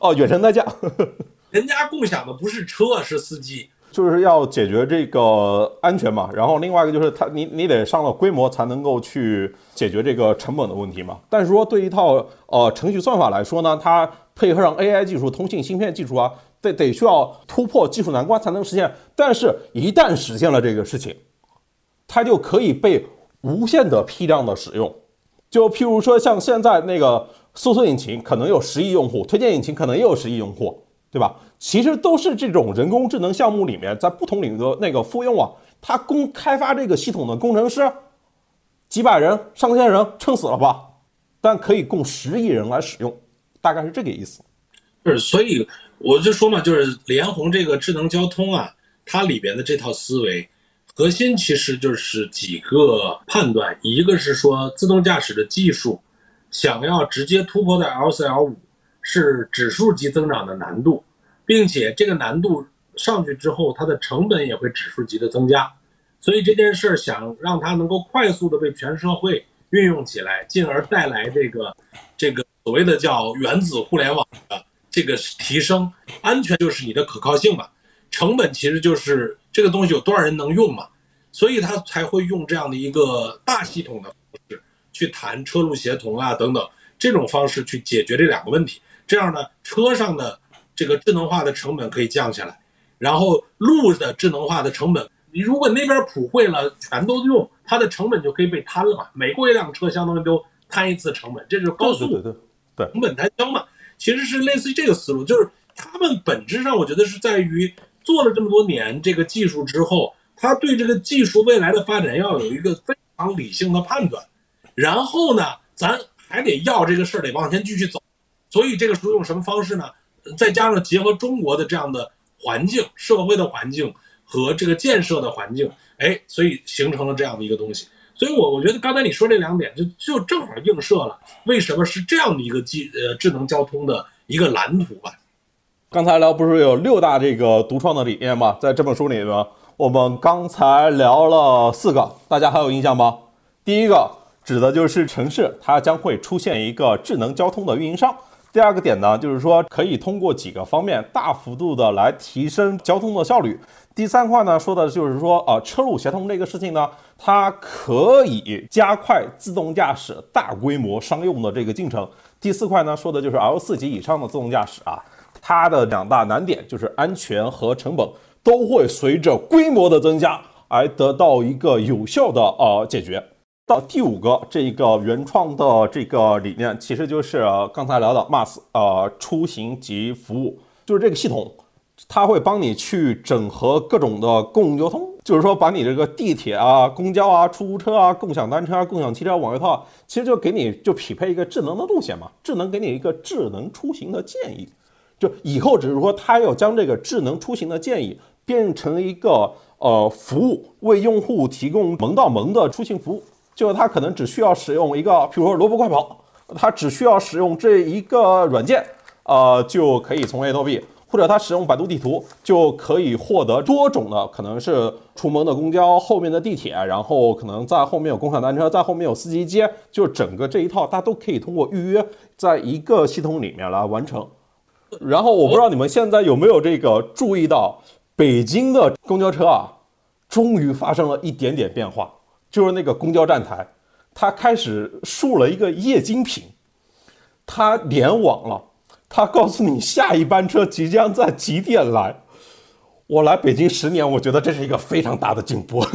哦，远程代驾，[laughs] 人家共享的不是车，是司机，就是要解决这个安全嘛。然后另外一个就是它，你你得上了规模才能够去解决这个成本的问题嘛。但是说对一套呃程序算法来说呢，它。配合上 AI 技术、通信芯片技术啊，得得需要突破技术难关才能实现。但是，一旦实现了这个事情，它就可以被无限的批量的使用。就譬如说，像现在那个搜索引擎可能有十亿用户，推荐引擎可能也有十亿用户，对吧？其实都是这种人工智能项目里面，在不同领域的那个复用啊。它工开发这个系统的工程师几百人、上千人，撑死了吧？但可以供十亿人来使用。大概是这个意思，是，所以我就说嘛，就是联鸿这个智能交通啊，它里边的这套思维核心其实就是几个判断，一个是说自动驾驶的技术想要直接突破在 L 四 L 五是指数级增长的难度，并且这个难度上去之后，它的成本也会指数级的增加，所以这件事儿想让它能够快速的被全社会运用起来，进而带来这个这个。所谓的叫原子互联网的这个提升，安全就是你的可靠性嘛，成本其实就是这个东西有多少人能用嘛，所以他才会用这样的一个大系统的方式去谈车路协同啊等等这种方式去解决这两个问题，这样呢车上的这个智能化的成本可以降下来，然后路的智能化的成本，你如果那边普惠了全都用，它的成本就可以被摊了嘛，每过一辆车相当于都摊一次成本，这是高速。成本摊销嘛，其实是类似于这个思路，就是他们本质上我觉得是在于做了这么多年这个技术之后，他对这个技术未来的发展要有一个非常理性的判断，然后呢，咱还得要这个事儿得往前继续走，所以这个时候用什么方式呢？再加上结合中国的这样的环境、社会的环境和这个建设的环境，哎，所以形成了这样的一个东西。所以，我我觉得刚才你说这两点，就就正好映射了为什么是这样的一个技呃智能交通的一个蓝图吧。刚才聊不是有六大这个独创的理念吗？在这本书里呢，我们刚才聊了四个，大家还有印象吗？第一个指的就是城市，它将会出现一个智能交通的运营商。第二个点呢，就是说可以通过几个方面大幅度的来提升交通的效率。第三块呢，说的就是说，呃，车路协同这个事情呢，它可以加快自动驾驶大规模商用的这个进程。第四块呢，说的就是 L 四级以上的自动驾驶啊，它的两大难点就是安全和成本都会随着规模的增加而得到一个有效的呃解决。到第五个这个原创的这个理念，其实就是刚才聊的 MaaS 呃出行及服务，就是这个系统。它会帮你去整合各种的公共交通，就是说把你这个地铁啊、公交啊、出租车啊、共享单车啊、共享汽车网约车，其实就给你就匹配一个智能的路线嘛，智能给你一个智能出行的建议。就以后只是说它要将这个智能出行的建议变成一个呃服务，为用户提供门到门的出行服务。就是它可能只需要使用一个，比如说萝卜快跑，它只需要使用这一个软件，呃，就可以从 A 到 B。或者他使用百度地图就可以获得多种的，可能是出门的公交，后面的地铁，然后可能在后面有共享单车，在后面有司机接，就整个这一套，大家都可以通过预约，在一个系统里面来完成。然后我不知道你们现在有没有这个注意到，北京的公交车啊，终于发生了一点点变化，就是那个公交站台，它开始竖了一个液晶屏，它联网了。他告诉你下一班车即将在几点来。我来北京十年，我觉得这是一个非常大的进步。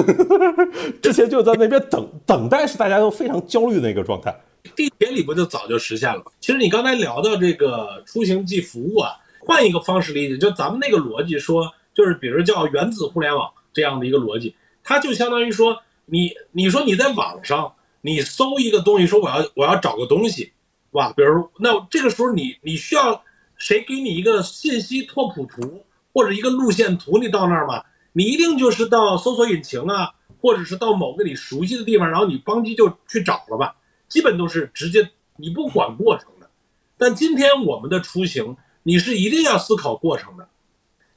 [laughs] 之前就在那边等等待，是大家都非常焦虑的一个状态。地铁里不就早就实现了吗？其实你刚才聊到这个出行即服务啊，换一个方式理解，就咱们那个逻辑说，就是比如叫原子互联网这样的一个逻辑，它就相当于说，你你说你在网上你搜一个东西，说我要我要找个东西。哇，比如那这个时候你你需要谁给你一个信息拓扑图或者一个路线图，你到那儿吗？你一定就是到搜索引擎啊，或者是到某个你熟悉的地方，然后你帮机就去找了吧。基本都是直接你不管过程的。但今天我们的出行，你是一定要思考过程的。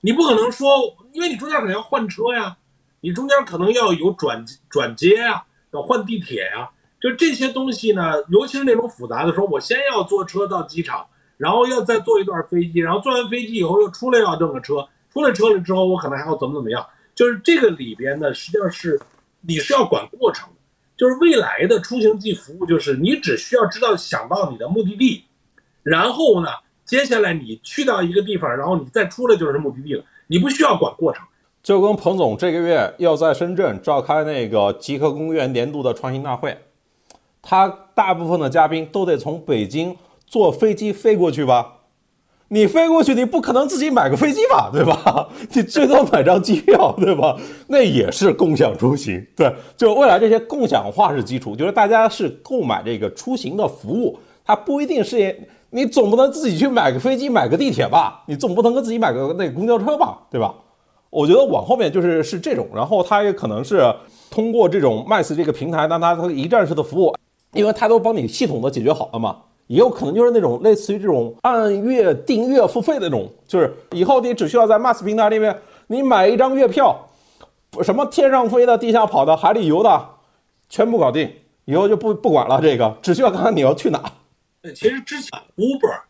你不可能说，因为你中间可能要换车呀，你中间可能要有转转接呀，要换地铁呀。就这些东西呢，尤其是那种复杂的，说我先要坐车到机场，然后要再坐一段飞机，然后坐完飞机以后又出来要挣个车，出了车了之后我可能还要怎么怎么样，就是这个里边呢，实际上是你是要管过程的，就是未来的出行即服务，就是你只需要知道想到你的目的地，然后呢，接下来你去到一个地方，然后你再出来就是目的地了，你不需要管过程。就跟彭总这个月要在深圳召开那个极客公园年度的创新大会。他大部分的嘉宾都得从北京坐飞机飞过去吧？你飞过去，你不可能自己买个飞机吧，[laughs] 对吧？你最多买张机票，对吧？那也是共享出行，对，就未来这些共享化是基础，就是大家是购买这个出行的服务，它不一定是你总不能自己去买个飞机、买个地铁吧？你总不能跟自己买个那个公交车吧，对吧？我觉得往后面就是是这种，然后它也可能是通过这种 MaaS 这个平台，让它它一站式的服务。因为它都帮你系统的解决好了嘛，也有可能就是那种类似于这种按月订阅付费的那种，就是以后你只需要在 MaaS 平台里面，你买一张月票，什么天上飞的、地下跑的、海里游的，全部搞定，以后就不不管了。这个只需要看看你要去哪。其实之前 Uber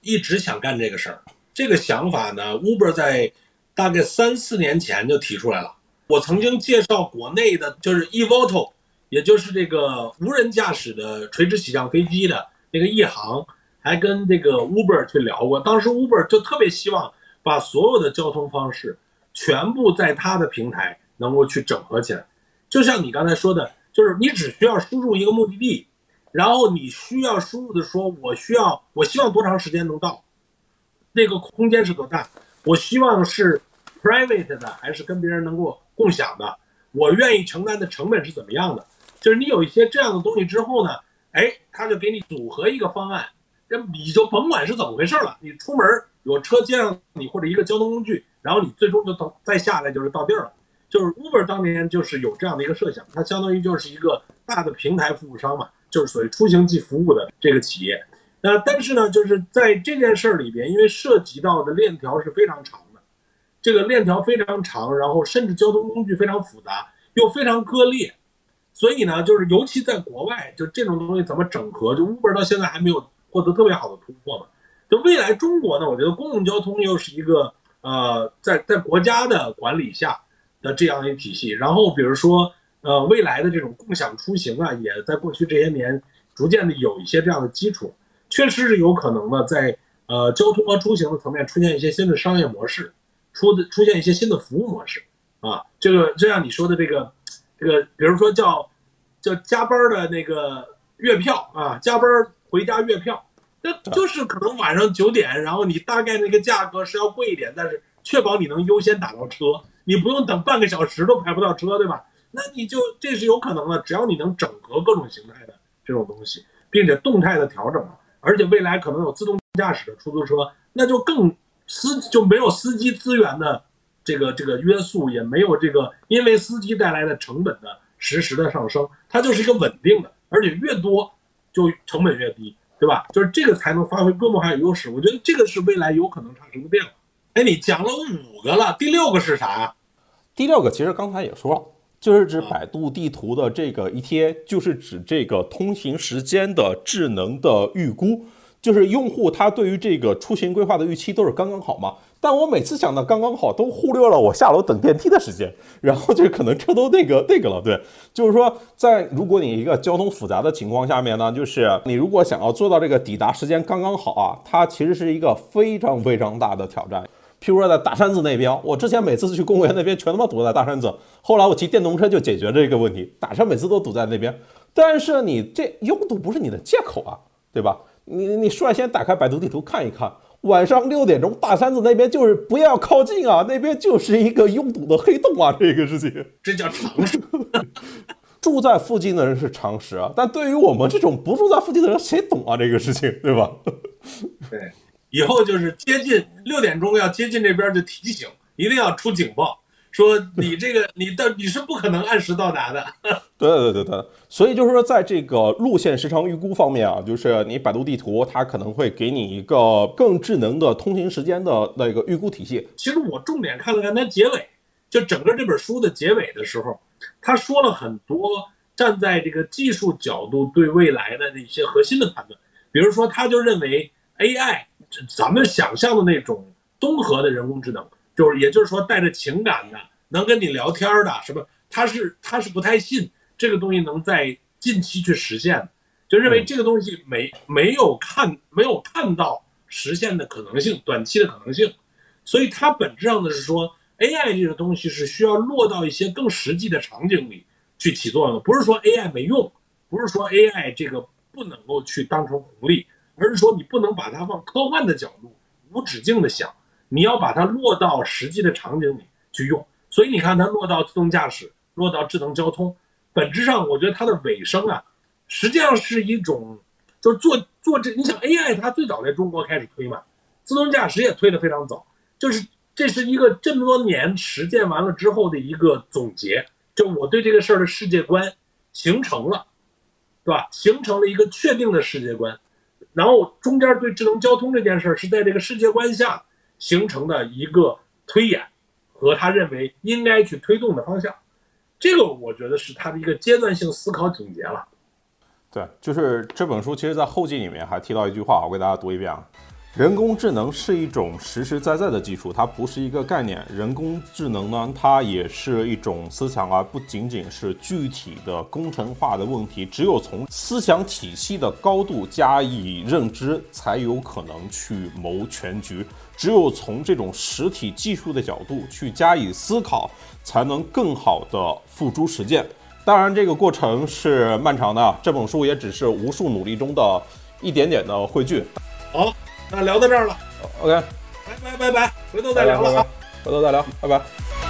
一直想干这个事儿，这个想法呢，Uber 在大概三四年前就提出来了。我曾经介绍国内的，就是 e v o t o。也就是这个无人驾驶的垂直起降飞机的那个一航，还跟这个 Uber 去聊过。当时 Uber 就特别希望把所有的交通方式全部在它的平台能够去整合起来。就像你刚才说的，就是你只需要输入一个目的地，然后你需要输入的说，我需要，我希望多长时间能到，那个空间是多大，我希望是 private 的还是跟别人能够共享的，我愿意承担的成本是怎么样的。就是你有一些这样的东西之后呢，哎，他就给你组合一个方案，这你就甭管是怎么回事了，你出门有车接上你或者一个交通工具，然后你最终就到再下来就是到地儿了。就是 Uber 当年就是有这样的一个设想，它相当于就是一个大的平台服务商嘛，就是所谓出行即服务的这个企业。那但是呢，就是在这件事儿里边，因为涉及到的链条是非常长的，这个链条非常长，然后甚至交通工具非常复杂，又非常割裂。所以呢，就是尤其在国外，就这种东西怎么整合？就 Uber 到现在还没有获得特别好的突破嘛。就未来中国呢，我觉得公共交通又是一个呃，在在国家的管理下的这样一体系。然后比如说，呃，未来的这种共享出行啊，也在过去这些年逐渐的有一些这样的基础，确实是有可能的，在呃交通和出行的层面出现一些新的商业模式，出的出现一些新的服务模式啊。这个就像你说的这个这个，比如说叫叫加班的那个月票啊，加班回家月票。那就是可能晚上九点，然后你大概那个价格是要贵一点，但是确保你能优先打到车，你不用等半个小时都排不到车，对吧？那你就这是有可能的，只要你能整合各种形态的这种东西，并且动态的调整，而且未来可能有自动驾驶的出租车，那就更司就没有司机资源的这个这个约束，也没有这个因为司机带来的成本的实时的上升，它就是一个稳定的，而且越多就成本越低。对吧？就是这个才能发挥规模还有优势。我觉得这个是未来有可能产生的变化。哎，你讲了五个了，第六个是啥呀？第六个其实刚才也说了，就是指百度地图的这个 ETA，就是指这个通行时间的智能的预估。就是用户他对于这个出行规划的预期都是刚刚好嘛？但我每次想到刚刚好，都忽略了我下楼等电梯的时间，[laughs] 然后就可能车都那个那个了。对，就是说，在如果你一个交通复杂的情况下面呢，就是你如果想要做到这个抵达时间刚刚好啊，它其实是一个非常非常大的挑战。譬如说在大山子那边，我之前每次去公园那边全他妈堵在大山子，后来我骑电动车就解决这个问题，打车每次都堵在那边。但是你这拥堵不是你的借口啊，对吧？你你率先打开百度地图看一看，晚上六点钟大山子那边就是不要靠近啊，那边就是一个拥堵的黑洞啊，[laughs] 这个事情这叫常识。住在附近的人是常识啊，但对于我们这种不住在附近的人，谁懂啊这个事情，对吧？对，以后就是接近六点钟要接近这边就提醒，一定要出警报。说你这个 [laughs] 你的你是不可能按时到达的，[laughs] 对对对对，所以就是说，在这个路线时长预估方面啊，就是你百度地图它可能会给你一个更智能的通行时间的那个预估体系。其实我重点看了看它结尾，就整个这本书的结尾的时候，他说了很多站在这个技术角度对未来的那些核心的判断，比如说他就认为 AI，咱们想象的那种综合的人工智能。就是，也就是说，带着情感的，能跟你聊天的，什么？他是他是不太信这个东西能在近期去实现，就认为这个东西没没有看没有看到实现的可能性，短期的可能性。所以它本质上的是说，AI 这个东西是需要落到一些更实际的场景里去起作用的，不是说 AI 没用，不是说 AI 这个不能够去当成红利，而是说你不能把它往科幻的角度无止境的想。你要把它落到实际的场景里去用，所以你看它落到自动驾驶，落到智能交通，本质上我觉得它的尾声啊，实际上是一种，就是做做这，你想 AI 它最早在中国开始推嘛，自动驾驶也推得非常早，就是这是一个这么多年实践完了之后的一个总结，就我对这个事儿的世界观形成了，对吧？形成了一个确定的世界观，然后中间对智能交通这件事儿是在这个世界观下。形成的一个推演和他认为应该去推动的方向，这个我觉得是他的一个阶段性思考总结了。对，就是这本书其实在后记里面还提到一句话，我给大家读一遍啊。人工智能是一种实实在在的技术，它不是一个概念。人工智能呢，它也是一种思想，而不仅仅是具体的工程化的问题。只有从思想体系的高度加以认知，才有可能去谋全局。只有从这种实体技术的角度去加以思考，才能更好的付诸实践。当然，这个过程是漫长的。这本书也只是无数努力中的一点点的汇聚。好。那聊到这儿了，OK，拜拜拜拜，回头再聊了啊，回头再聊，拜拜。